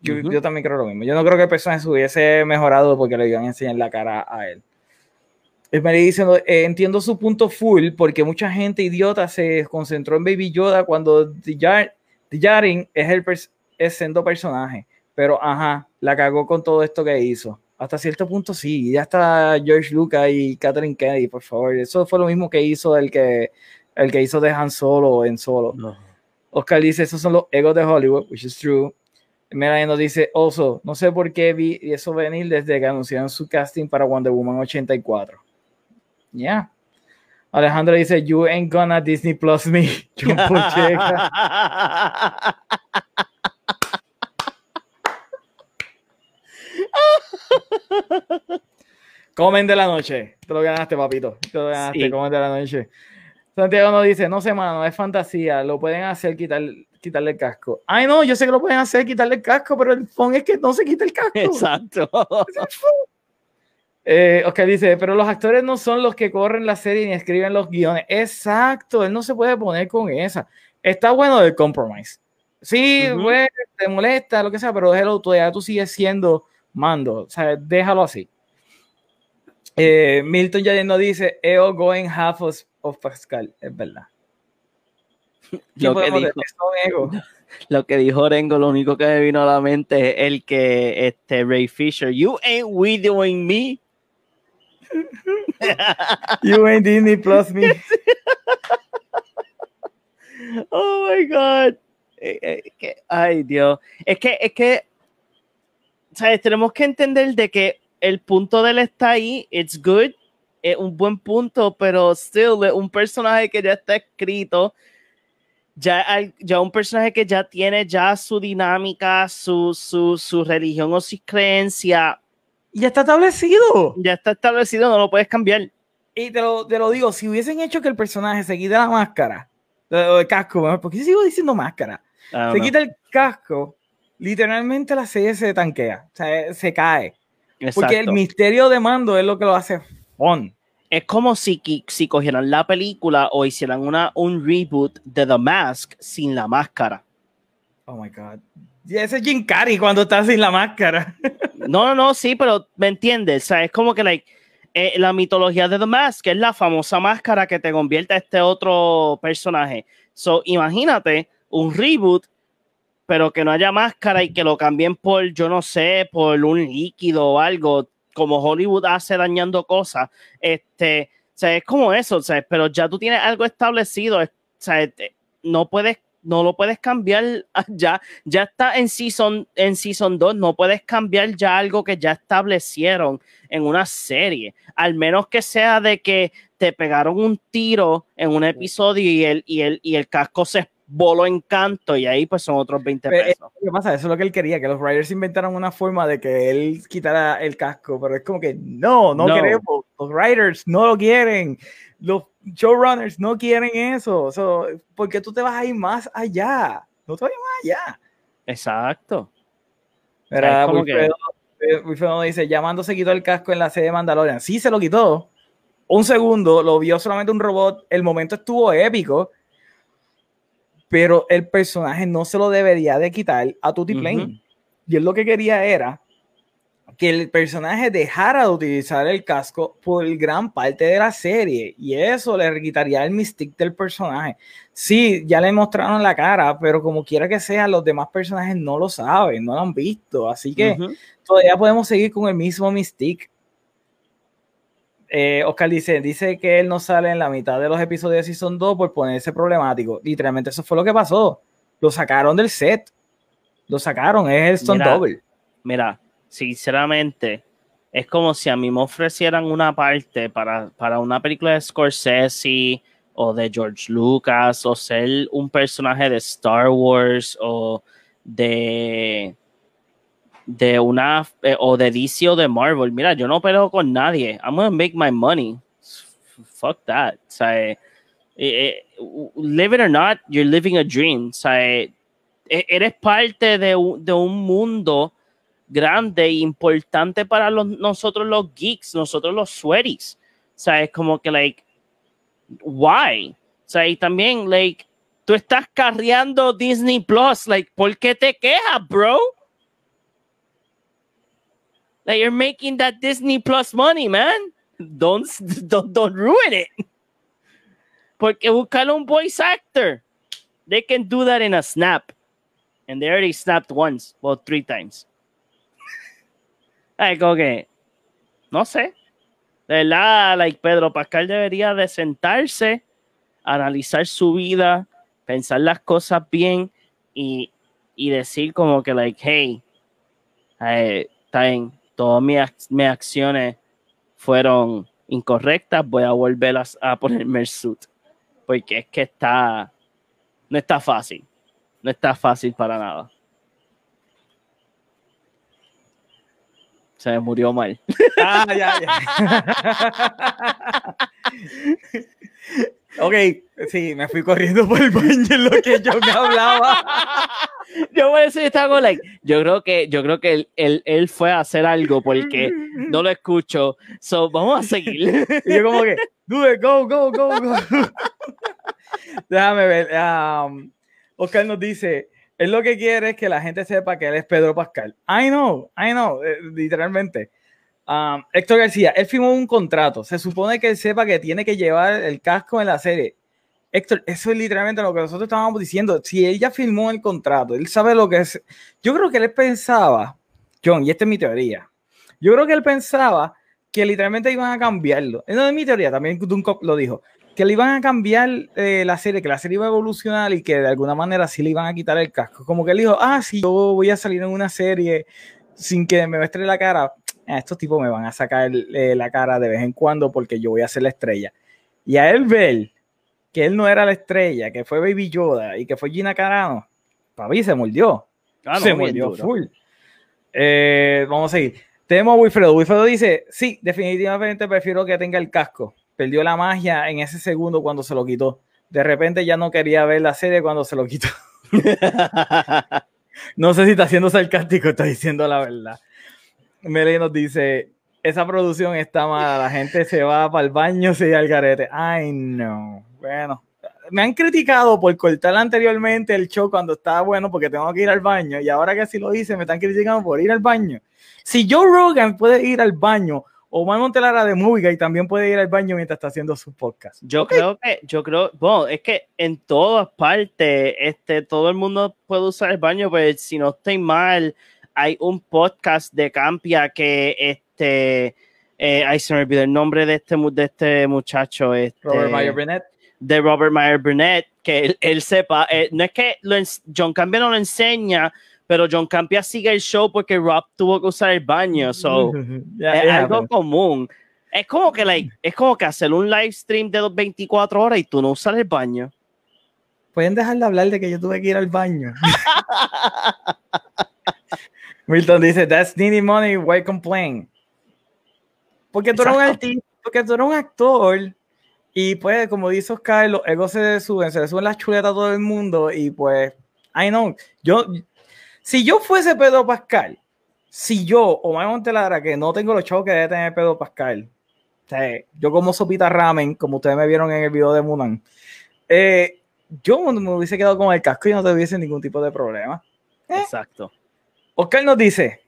Yo, también creo lo mismo. Yo no creo que el personaje se hubiese mejorado porque le iban a enseñar la cara a él. Es Mary diciendo, eh, entiendo su punto full porque mucha gente idiota se concentró en Baby Yoda cuando Djarin es el es sendo personaje. Pero ajá, la cagó con todo esto que hizo. Hasta cierto punto sí, ya está George Lucas y Catherine Kennedy, por favor. Eso fue lo mismo que hizo el que, el que hizo de Han Solo en Solo. Oscar dice, esos son los egos de Hollywood, which is true. Mira, nos dice, also, no sé por qué vi eso venir desde que anunciaron su casting para Wonder Woman 84. Ya. Alejandro dice, you ain't gonna Disney Plus me. John Comen de la noche. Te lo ganaste, papito. Te lo ganaste, comen de la noche. Santiago nos dice, no sé, mano, es fantasía. Lo pueden hacer quitar, quitarle el casco. Ay, no, yo sé que lo pueden hacer quitarle el casco, pero el phone es que no se quita el casco. Exacto. Eh, Oscar dice, pero los actores no son los que corren la serie ni escriben los guiones. Exacto, él no se puede poner con esa. Está bueno el compromise. Sí, te molesta, lo que sea, pero déjalo tú, ya tú sigues siendo mando. O sea, déjalo así. Eh, Milton ya no dice, EO going half of, Pascal. Es verdad. Lo que, dijo, lo que dijo Orengo, lo único que me vino a la mente es el que este Ray Fisher, you ain't widowing me. you ain't Disney Plus me. oh my God. Eh, eh, ay, Dios. Es que, es que, ¿sabes? Tenemos que entender de que el punto de él está ahí, it's good, es un buen punto, pero still, un personaje que ya está escrito, ya, ya un personaje que ya tiene ya su dinámica, su, su, su religión o su creencia, ya está establecido. Ya está establecido, no lo puedes cambiar. Y te lo, te lo digo, si hubiesen hecho que el personaje se quite la máscara, el casco, ¿por qué sigo diciendo máscara? Se quita el casco, literalmente la serie se tanquea, o sea, se cae. Porque el misterio de mando es lo que lo hace fun. Es como si, si cogieran la película o hicieran una, un reboot de The Mask sin la máscara. Oh my God. Y ese es Jim Carrey cuando está sin la máscara. no, no, no, sí, pero me entiendes. O sea, es como que like, eh, la mitología de The Mask, es la famosa máscara que te convierte a este otro personaje. So, imagínate un reboot, pero que no haya máscara y que lo cambien por, yo no sé, por un líquido o algo, como Hollywood hace dañando cosas. Este, o sea, es como eso, o sea, pero ya tú tienes algo establecido. O sea, no puedes no lo puedes cambiar ya, ya está en season, en season 2, no puedes cambiar ya algo que ya establecieron en una serie, al menos que sea de que te pegaron un tiro en un episodio y el, y el, y el casco se voló en canto y ahí pues son otros 20 pesos. ¿Qué pasa? Eso es lo que él quería, que los writers inventaran una forma de que él quitara el casco, pero es como que no, no, no. queremos, los writers no lo quieren, los showrunners no quieren eso. So, porque tú te vas a ir más allá. No te vayas más allá. Exacto. Era Wilfredo, dice, llamando se quitó el casco en la serie de Mandalorian. Sí, se lo quitó. Un segundo, lo vio solamente un robot. El momento estuvo épico. Pero el personaje no se lo debería de quitar a Tutti Plane. Y él lo que quería era que el personaje dejara de utilizar el casco por gran parte de la serie y eso le quitaría el mystique del personaje. Sí, ya le mostraron la cara, pero como quiera que sea, los demás personajes no lo saben, no lo han visto, así que todavía podemos seguir con el mismo mystique. Eh, Oscar dice, dice que él no sale en la mitad de los episodios de Season 2 por ponerse problemático. Literalmente eso fue lo que pasó. Lo sacaron del set. Lo sacaron, es el Stone Double. Mira, sinceramente, es como si a mí me ofrecieran una parte para, para una película de Scorsese o de George Lucas o ser un personaje de Star Wars o de de una eh, o de DC o de Marvel. Mira, yo no peleo con nadie. I'm gonna make my money. Fuck that. O sea, eh, eh, live it or not, you're living a dream. O sea, e, eres parte de, de un mundo grande e importante para los, nosotros los geeks, nosotros los sweaties. O sea, es como que, like, why? O sea, y también, like, tú estás carreando Disney Plus, like, ¿por qué te quejas, bro? Like, you're making that Disney Plus money, man. Don't, don't, don't ruin it. Porque buscar un voice actor. They can do that in a snap. And they already snapped once, well, three times. Ay, como que, no sé. De verdad, like Pedro Pascal debería de sentarse, analizar su vida, pensar las cosas bien y, y decir como que, like, hey, eh, todas mis, acciones fueron incorrectas, voy a volver a, a ponerme el suit. Porque es que está, no está fácil. No está fácil para nada. Se murió mal. Ah, ya, ya. ok, sí, me fui corriendo por el baño en lo que yo me hablaba. yo voy a decir, estaba like, yo creo que, yo creo que él, él, él, fue a hacer algo porque no lo escucho. So, vamos a seguir. y yo como que, it, go, go, go, go. Déjame ver. Um, Oscar nos dice, él lo que quiere es que la gente sepa que él es Pedro Pascal. I know, I know, eh, literalmente. Um, Héctor García, él firmó un contrato. Se supone que él sepa que tiene que llevar el casco en la serie. Héctor, eso es literalmente lo que nosotros estábamos diciendo. Si él ya firmó el contrato, él sabe lo que es. Yo creo que él pensaba, John, y esta es mi teoría. Yo creo que él pensaba que literalmente iban a cambiarlo. No es mi teoría, también Dunkop lo dijo que le iban a cambiar eh, la serie, que la serie iba a evolucionar y que de alguna manera sí le iban a quitar el casco. Como que él dijo, ah, si yo voy a salir en una serie sin que me muestre la cara, eh, estos tipos me van a sacar eh, la cara de vez en cuando porque yo voy a ser la estrella. Y a él ver que él no era la estrella, que fue Baby Yoda y que fue Gina Carano, para mí se mordió. Ah, se mordió full. vamos a seguir. Tenemos a Wilfredo. Wilfredo dice, sí, definitivamente prefiero que tenga el casco perdió la magia en ese segundo cuando se lo quitó. De repente ya no quería ver la serie cuando se lo quitó. no sé si está siendo sarcástico, está diciendo la verdad. Mele nos dice, esa producción está mala, la gente se va para el baño, se al garete. Ay, no. Bueno, me han criticado por cortar anteriormente el show cuando estaba bueno porque tengo que ir al baño y ahora que así lo hice me están criticando por ir al baño. Si Joe Rogan puede ir al baño Omar Montelara de Movie y también puede ir al baño mientras está haciendo su podcast. Yo creo que, yo creo, bueno, es que en todas partes, este, todo el mundo puede usar el baño, pero si no estoy mal, hay un podcast de Campia que, este, eh, ay, se me olvidó el nombre de este, de este muchacho. Este, Robert Meyer Burnett. De Robert Meyer Burnett, que él, sepa, eh, no es que lo, John Campia no lo enseña, pero John Campia sigue el show porque Rob tuvo que usar el baño, so es algo común. Es como que like, es como que hacer un live stream de 24 horas y tú no usas el baño. Pueden dejar de hablar de que yo tuve que ir al baño. Milton dice, that's needy money, why complain? Porque tú eres un artista, porque tú eres un actor y pues como dice Oscar, los egos se suben, se le suben las chuletas a todo el mundo y pues, I know, yo, si yo fuese Pedro Pascal, si yo, o Omar Montelara, que no tengo los chavos que debe tener Pedro Pascal, o sea, yo como sopita ramen, como ustedes me vieron en el video de Munan, eh, yo me hubiese quedado con el casco y no tuviese ningún tipo de problema. ¿Eh? Exacto. Oscar nos dice,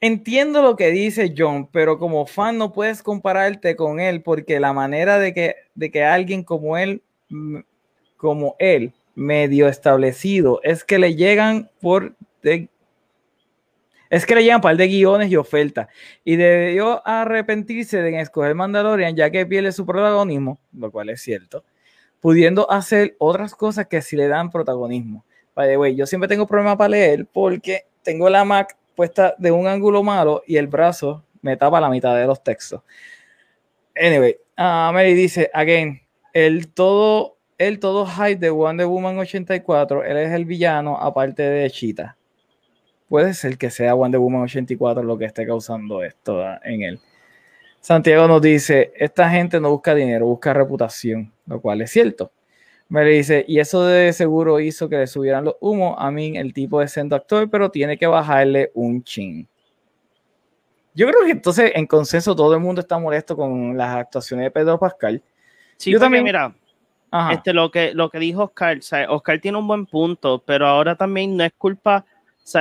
entiendo lo que dice John, pero como fan no puedes compararte con él porque la manera de que, de que alguien como él, como él, medio establecido es que le llegan por es que le llegan par de guiones y ofertas y debió arrepentirse de escoger Mandalorian ya que pierde su protagonismo, lo cual es cierto, pudiendo hacer otras cosas que sí le dan protagonismo. By the yo siempre tengo problemas para leer porque tengo la Mac puesta de un ángulo malo y el brazo me tapa la mitad de los textos. Anyway, uh, Mary dice, again, el todo el todo hype de Wonder Woman 84, él es el villano aparte de Cheetah. Puede ser que sea Wonder Woman 84 lo que esté causando esto ah, en él. Santiago nos dice, esta gente no busca dinero, busca reputación, lo cual es cierto. Me dice, y eso de seguro hizo que le subieran los humos. A mí, el tipo es siendo actor, pero tiene que bajarle un chin. Yo creo que entonces, en consenso, todo el mundo está molesto con las actuaciones de Pedro Pascal. Sí, yo también, mira, este, lo, que, lo que dijo Oscar, Oscar tiene un buen punto, pero ahora también no es culpa,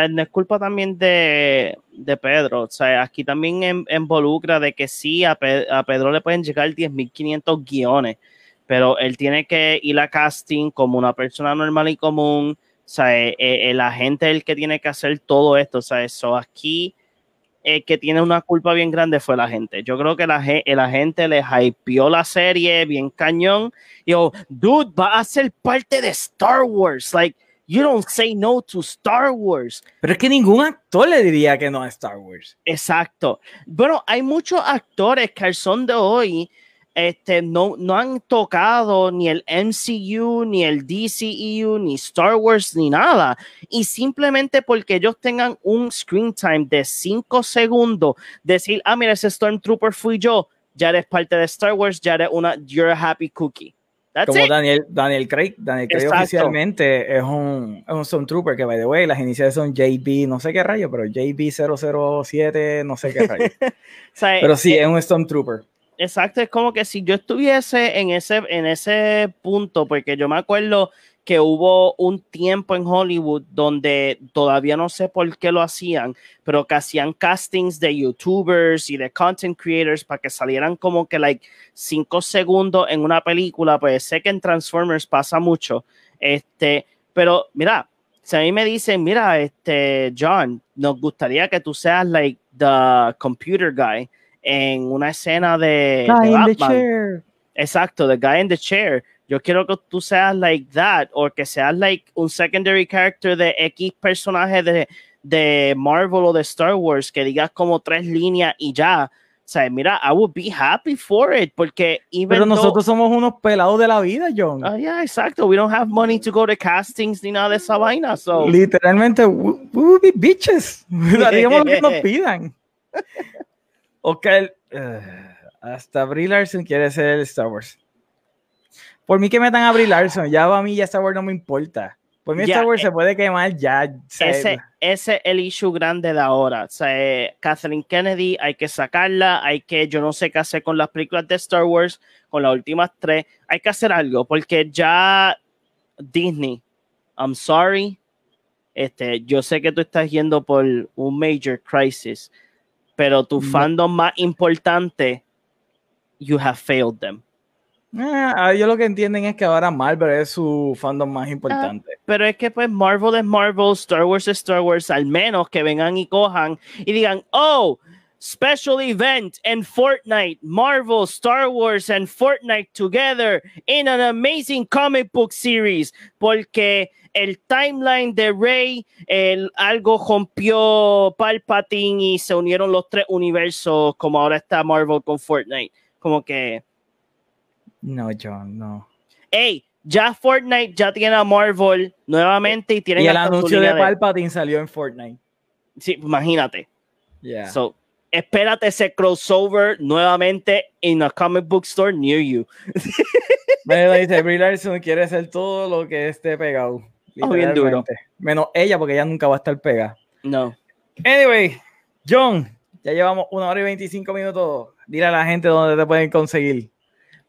no es culpa también de, de Pedro, sea, aquí también involucra de que sí, a, Pedro le pueden llegar 10.500 guiones, pero él tiene que ir a casting como una persona normal y común, o sea, eh, eh, la gente es el que tiene que hacer todo esto, o sea, eso aquí eh, que tiene una culpa bien grande fue la gente. Yo creo que la, la gente le hypeó la serie bien cañón. Y yo, dude, va a ser parte de Star Wars. Like, you don't say no to Star Wars. Pero es que ningún actor le diría que no a Star Wars. Exacto. Bueno, hay muchos actores que son de hoy este, no, no han tocado ni el MCU, ni el DCEU, ni Star Wars, ni nada. Y simplemente porque ellos tengan un screen time de 5 segundos, decir, ah, mira, ese Stormtrooper fui yo, ya eres parte de Star Wars, ya eres una, you're a happy cookie. Como Daniel, Daniel Craig. Daniel Craig oficialmente es un, es un Stormtrooper que, by the way, las iniciales son JB, no sé qué rayo, pero JB007, no sé qué rayo. pero sí, eh, es un Stormtrooper. Exacto, es como que si yo estuviese en ese, en ese punto, porque yo me acuerdo que hubo un tiempo en Hollywood donde todavía no sé por qué lo hacían, pero que hacían castings de youtubers y de content creators para que salieran como que like cinco segundos en una película, pues sé que en Transformers pasa mucho, este, pero mira, si a mí me dicen, mira, este, John, nos gustaría que tú seas like the computer guy en una escena de, guy in the chair. Exacto, the guy in the chair yo quiero que tú seas like that o que seas like un secondary character de X personaje de, de Marvel o de Star Wars que digas como tres líneas y ya. O sea, mira, I would be happy for it porque Pero nosotros somos unos pelados de la vida, John. Ah, yeah, exacto. We don't have money to go to castings ni nada de esa vaina. So. Literalmente, we, would be bitches. Haríamos lo que nos pidan. ok, uh, hasta Brie Larson quiere ser el Star Wars. Por mí que metan a Brie Larson, ya a mí ya Star Wars no me importa. Por mí Star Wars se eh, puede quemar ya. Ese, ese es el issue grande de ahora. O sea, eh, Kathleen Kennedy hay que sacarla, hay que, yo no sé qué hacer con las películas de Star Wars, con las últimas tres. Hay que hacer algo, porque ya Disney, I'm sorry, este, yo sé que tú estás yendo por un major crisis, pero tu fandom más importante, you have failed them. Eh, ellos lo que entienden es que ahora Marvel es su fandom más importante. Ah, pero es que pues Marvel es Marvel, Star Wars es Star Wars, al menos que vengan y cojan y digan, oh, special event in Fortnite, Marvel, Star Wars and Fortnite together in an amazing comic book series, porque el timeline de Rey, el, algo rompió Palpatine y se unieron los tres universos, como ahora está Marvel con Fortnite. Como que no, John, no. Ey, ya Fortnite ya tiene a Marvel nuevamente y tiene Y el anuncio de Palpatine salió en Fortnite. Sí, imagínate. Yeah. So, espérate ese crossover nuevamente en a comic book store near you. Me dice, Brie Larson quiere hacer todo lo que esté pegado. Oh, bien duro. Menos ella, porque ella nunca va a estar pegada. No. Anyway, John, ya llevamos una hora y 25 minutos. Dile a la gente dónde te pueden conseguir.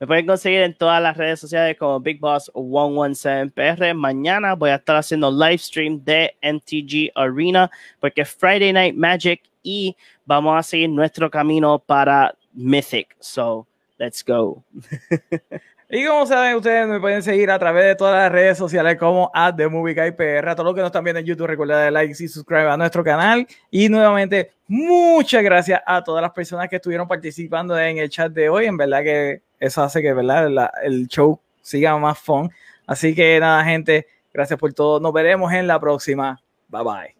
Me pueden conseguir en todas las redes sociales como Big Boss 117PR. Mañana voy a estar haciendo live stream de MTG Arena porque es Friday Night Magic y vamos a seguir nuestro camino para Mythic. So, let's go. Y como saben, ustedes me pueden seguir a través de todas las redes sociales como at The Movie Guy PR. A todos los que nos están viendo en YouTube, recuerden darle like y suscribir a nuestro canal. Y nuevamente, muchas gracias a todas las personas que estuvieron participando en el chat de hoy. En verdad que eso hace que ¿verdad? el show siga más fun. Así que nada, gente, gracias por todo. Nos veremos en la próxima. Bye bye.